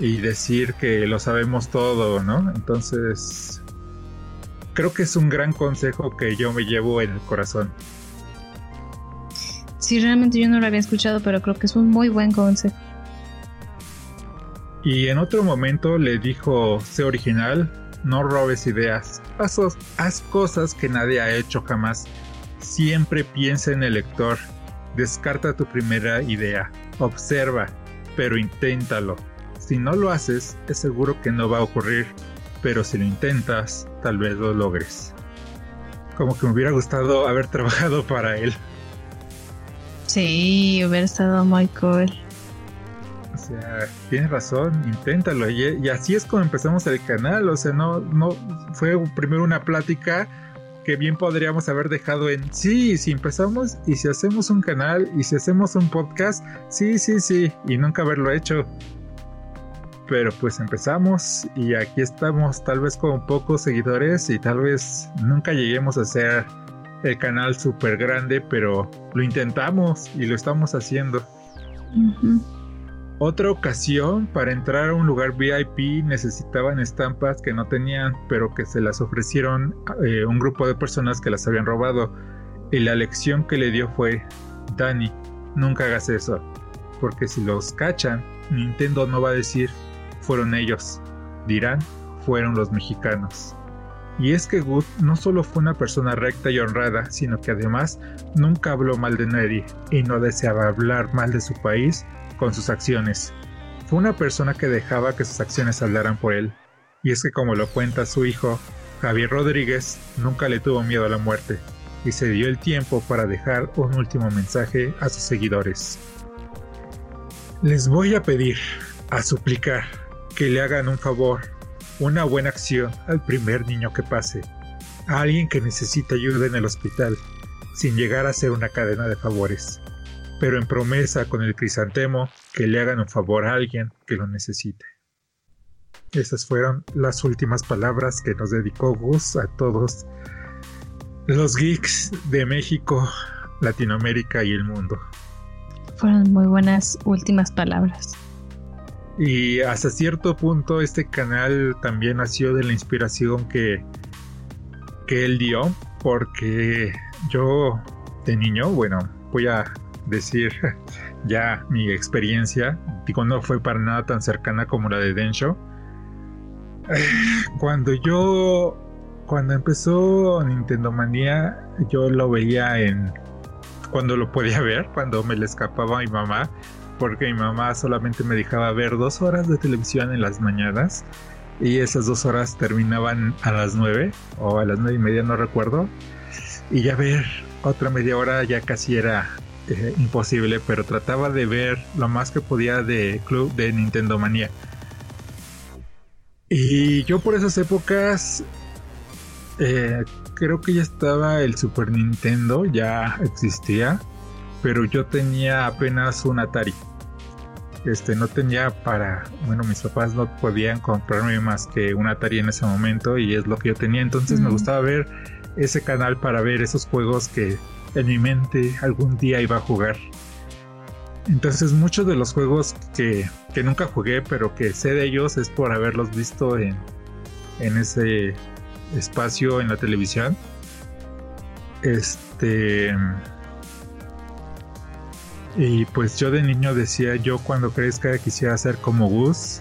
y decir que lo sabemos todo, ¿no? Entonces, creo que es un gran consejo que yo me llevo en el corazón. Sí, realmente yo no lo había escuchado, pero creo que es un muy buen consejo. Y en otro momento le dijo, sé original, no robes ideas, haz, haz cosas que nadie ha hecho jamás. Siempre piensa en el lector Descarta tu primera idea, observa, pero inténtalo. Si no lo haces, es seguro que no va a ocurrir, pero si lo intentas, tal vez lo logres. Como que me hubiera gustado haber [LAUGHS] trabajado para él. Sí, hubiera estado muy cool. Sea, tienes razón, inténtalo. Y, y, así es como empezamos el canal. O sea, no, no fue primero una plática que bien podríamos haber dejado en sí, si empezamos y si hacemos un canal y si hacemos un podcast, sí, sí, sí, y nunca haberlo hecho. Pero pues empezamos y aquí estamos tal vez con pocos seguidores y tal vez nunca lleguemos a ser el canal súper grande, pero lo intentamos y lo estamos haciendo. Otra ocasión, para entrar a un lugar VIP necesitaban estampas que no tenían, pero que se las ofrecieron eh, un grupo de personas que las habían robado. Y la lección que le dio fue, Dani, nunca hagas eso, porque si los cachan, Nintendo no va a decir, fueron ellos, dirán, fueron los mexicanos. Y es que Good no solo fue una persona recta y honrada, sino que además nunca habló mal de nadie y no deseaba hablar mal de su país con sus acciones. Fue una persona que dejaba que sus acciones hablaran por él. Y es que como lo cuenta su hijo, Javier Rodríguez nunca le tuvo miedo a la muerte y se dio el tiempo para dejar un último mensaje a sus seguidores. Les voy a pedir, a suplicar, que le hagan un favor, una buena acción al primer niño que pase, a alguien que necesita ayuda en el hospital, sin llegar a ser una cadena de favores pero en promesa con el crisantemo que le hagan un favor a alguien que lo necesite. Esas fueron las últimas palabras que nos dedicó Gus a todos los geeks de México, Latinoamérica y el mundo. Fueron muy buenas últimas palabras. Y hasta cierto punto este canal también nació de la inspiración que, que él dio, porque yo de niño, bueno, voy a decir [LAUGHS] ya mi experiencia. Digo, no fue para nada tan cercana como la de Densho. [SIGHS] Cuando yo, cuando empezó Nintendo Manía, yo lo veía en, cuando lo podía ver, cuando me le escapaba a mi mamá, porque mi mamá solamente me dejaba ver dos horas de televisión en las mañanas y esas dos horas terminaban a las nueve o a las nueve y media, no recuerdo. Y ya ver otra media hora ya casi era eh, imposible, pero trataba de ver lo más que podía de club de Nintendo Manía. Y yo por esas épocas eh, creo que ya estaba el Super Nintendo, ya existía, pero yo tenía apenas un Atari. Este, no tenía para, bueno, mis papás no podían comprarme más que un Atari en ese momento y es lo que yo tenía, entonces me gustaba ver ese canal para ver esos juegos que en mi mente algún día iba a jugar. Entonces muchos de los juegos que, que nunca jugué, pero que sé de ellos es por haberlos visto en, en ese espacio en la televisión. Este. Y pues yo de niño decía, yo cuando crezca quisiera ser como Gus,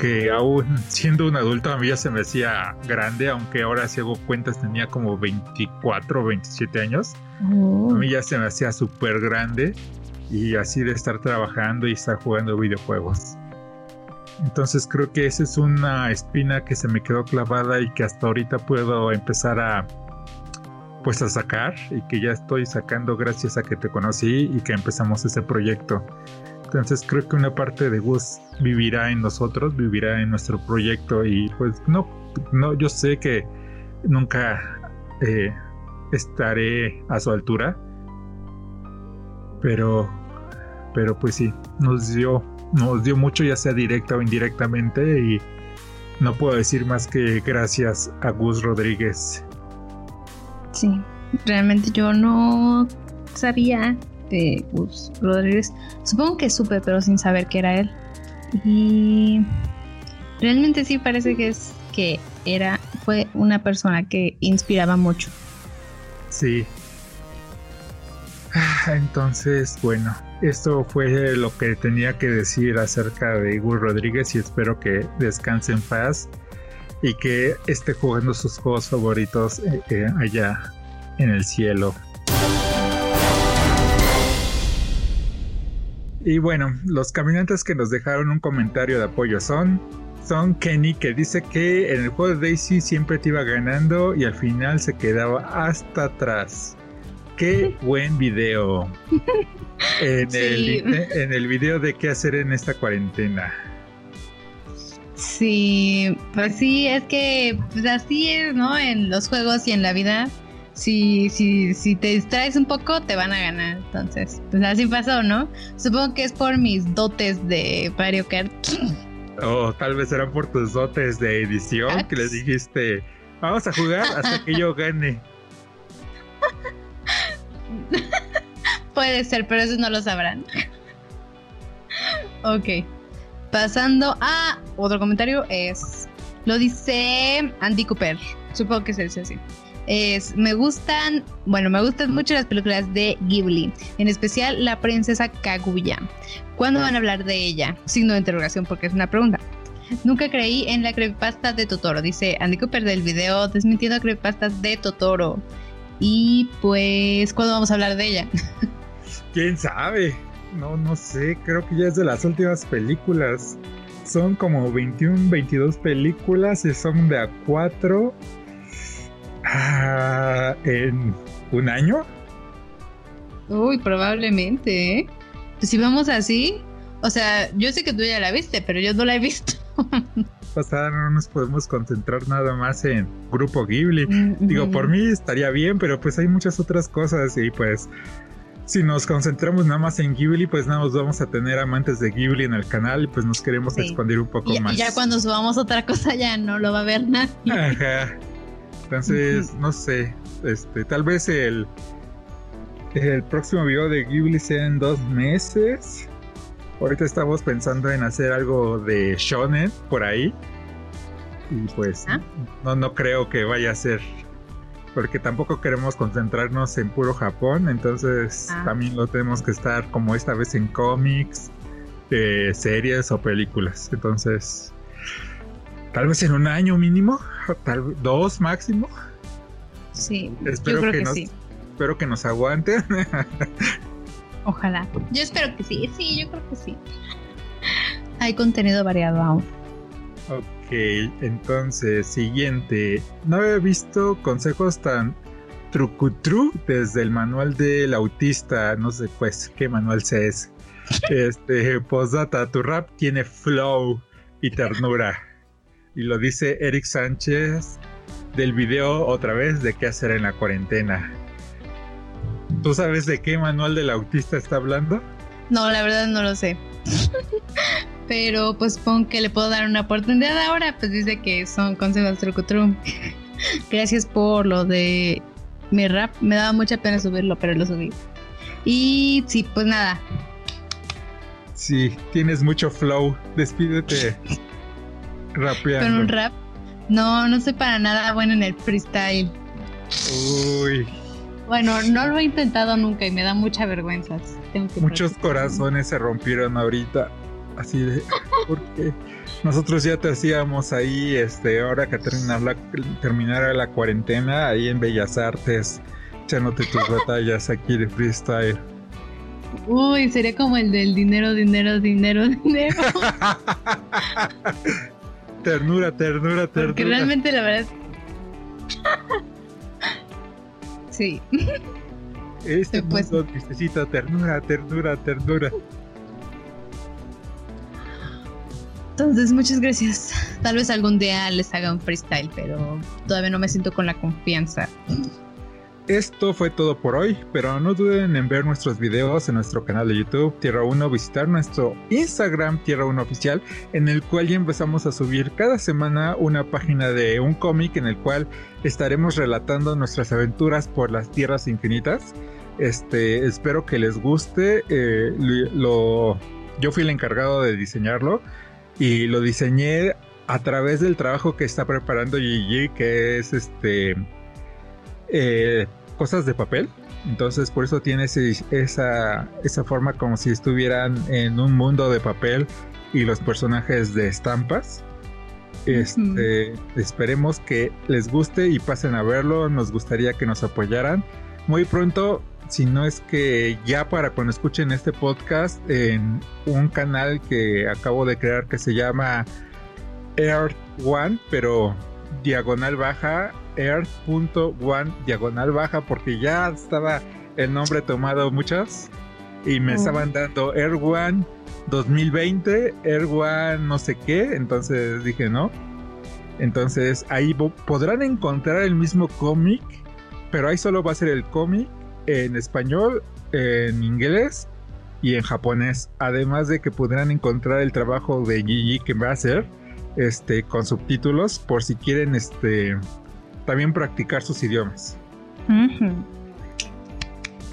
que aún siendo un adulto a mí ya se me hacía grande, aunque ahora si hago cuentas tenía como 24 o 27 años. Oh. A mí ya se me hacía súper grande y así de estar trabajando y estar jugando videojuegos. Entonces creo que esa es una espina que se me quedó clavada y que hasta ahorita puedo empezar a pues a sacar y que ya estoy sacando gracias a que te conocí y que empezamos ese proyecto. Entonces creo que una parte de Gus vivirá en nosotros, vivirá en nuestro proyecto y pues no, no, yo sé que nunca eh, estaré a su altura, pero, pero pues sí, nos dio nos dio mucho, ya sea directa o indirectamente, y no puedo decir más que gracias a Gus Rodríguez. Sí, realmente yo no sabía de Gus Rodríguez. Supongo que supe, pero sin saber que era él. Y realmente sí parece que es que era fue una persona que inspiraba mucho. Sí. Ah, entonces, bueno, esto fue lo que tenía que decir acerca de Igor Rodríguez y espero que descanse en paz y que esté jugando sus juegos favoritos eh, eh, allá en el cielo. Y bueno, los caminantes que nos dejaron un comentario de apoyo son son Kenny que dice que en el juego de Daisy siempre te iba ganando y al final se quedaba hasta atrás. Qué [LAUGHS] buen video. En, el, en el video de qué hacer en esta cuarentena. Sí, pues sí, es que pues así es, ¿no? En los juegos y en la vida. Si, si, si te distraes un poco, te van a ganar. Entonces, pues así pasó, ¿no? Supongo que es por mis dotes de Mario Kart. O tal vez eran por tus dotes de edición que les dijiste, vamos a jugar hasta que yo gane. [LAUGHS] Puede ser, pero eso no lo sabrán. [LAUGHS] ok. Pasando a otro comentario es. Lo dice Andy Cooper. Supongo que se dice así. Es, me gustan, bueno, me gustan mucho las películas de Ghibli, en especial La Princesa Kaguya. ¿Cuándo van a hablar de ella? Signo de interrogación porque es una pregunta. Nunca creí en la creepypasta de Totoro, dice Andy Cooper del video desmintiendo creepypastas de Totoro. Y pues, ¿cuándo vamos a hablar de ella? [LAUGHS] ¿Quién sabe? No, no sé, creo que ya es de las últimas películas. Son como 21, 22 películas y son de a 4 ah, en un año. Uy, probablemente, ¿eh? Pues si vamos así, o sea, yo sé que tú ya la viste, pero yo no la he visto. [LAUGHS] pasada no nos podemos concentrar nada más en Grupo Ghibli. Mm, Digo, por mí estaría bien, pero pues hay muchas otras cosas y pues si nos concentramos nada más en Ghibli, pues nada más vamos a tener amantes de Ghibli en el canal y pues nos queremos expandir un poco más. Y ya cuando subamos otra cosa ya no lo va a ver nadie. Ajá. Entonces, no sé, este, tal vez el el próximo video de Ghibli sea en dos meses. Ahorita estamos pensando en hacer algo de shonen por ahí. Y pues ah. no, no creo que vaya a ser porque tampoco queremos concentrarnos en puro Japón, entonces Ah. también lo tenemos que estar como esta vez en cómics, eh, series o películas. Entonces, tal vez en un año mínimo, [LAUGHS] tal dos máximo. Sí, Espero yo creo que, que, nos, sí. espero que nos aguanten. [LAUGHS] Ojalá. Yo espero que sí, sí, yo creo que sí. Hay contenido variado aún. ok, entonces, siguiente. No había visto consejos tan trucutru desde el manual del autista. No sé, pues, qué manual sea ese. [LAUGHS] Este, postdata, tu rap tiene flow y ternura. Y lo dice Eric Sánchez del video otra vez de qué hacer en la cuarentena. ¿Tú sabes de qué manual del autista está hablando? No, la verdad no lo sé. [LAUGHS] Pero pues supongo que le puedo dar una oportunidad ahora. Pues dice que son consejos trucutrum. [LAUGHS] Gracias por lo de mi rap. Me daba mucha pena subirlo, pero lo subí. Y sí, pues nada. Sí, tienes mucho flow. Despídete [LAUGHS] rapeando. Con un rap. No, no soy para nada bueno en el freestyle. Uy, Bueno, no lo he intentado nunca y me da mucha vergüenza. Tengo que muchos practicar. corazones se rompieron ahorita. Así de, porque nosotros ya te hacíamos ahí, este, ahora que terminar la, terminara la cuarentena, ahí en Bellas Artes, echándote tus [LAUGHS] batallas aquí de freestyle. Uy, sería como el del dinero, dinero, dinero, dinero. [LAUGHS] ternura, ternura, ternura. Porque realmente la verdad. [LAUGHS] sí. Este pues- mundo necesita ternura, ternura, ternura. Entonces, muchas gracias. Tal vez algún día les haga un freestyle, pero todavía no me siento con la confianza. Esto fue todo por hoy, pero no duden en ver nuestros videos en nuestro canal de YouTube Tierra 1, visitar nuestro Instagram Tierra 1 Oficial, en el cual ya empezamos a subir cada semana una página de un cómic en el cual estaremos relatando nuestras aventuras por las tierras infinitas. Este, espero que les guste. eh, yo fui el encargado de diseñarlo y lo diseñé a través del trabajo que está preparando Gigi, que es este eh, cosas de papel. Entonces por eso tiene ese- esa, esa forma como si estuvieran en un mundo de papel y los personajes de estampas. Este, Esperemos que les guste y pasen a verlo. Nos gustaría que nos apoyaran. Muy pronto, si no es que ya para cuando escuchen este podcast, en un canal que acabo de crear que se llama Earth One, pero diagonal baja, Earth.one diagonal baja, porque ya estaba el nombre tomado muchas y me estaban dando Air One 2020, Air One no sé qué, entonces dije no. Entonces ahí podrán encontrar el mismo cómic, pero ahí solo va a ser el cómic en español, en inglés y en japonés. Además de que podrán encontrar el trabajo de Gigi que va a hacer este con subtítulos por si quieren este también practicar sus idiomas.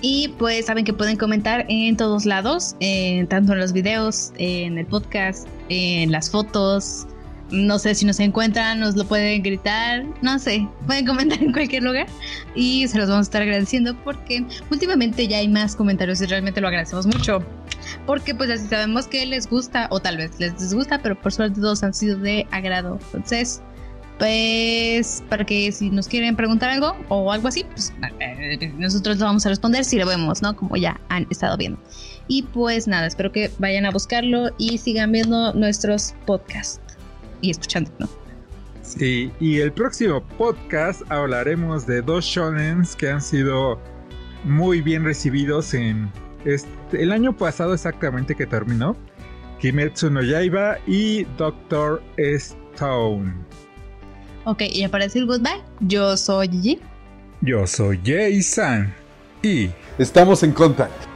Y pues saben que pueden comentar en todos lados, en- tanto en los videos, en el podcast, en las fotos. No sé si nos encuentran, nos lo pueden gritar, no sé, pueden comentar en cualquier lugar y se los vamos a estar agradeciendo porque últimamente ya hay más comentarios y realmente lo agradecemos mucho. Porque pues así sabemos que les gusta o tal vez les disgusta, pero por suerte todos han sido de agrado. Entonces, pues para que si nos quieren preguntar algo o algo así, pues eh, nosotros lo vamos a responder si lo vemos, ¿no? Como ya han estado viendo. Y pues nada, espero que vayan a buscarlo y sigan viendo nuestros podcasts y escuchando, ¿no? Sí, y el próximo podcast hablaremos de dos shonens que han sido muy bien recibidos en este, el año pasado exactamente que terminó. Kimetsu no Yaiba y Doctor Stone. Ok, y para decir goodbye, yo soy Gigi. Yo soy Jay-san y Estamos en contacto.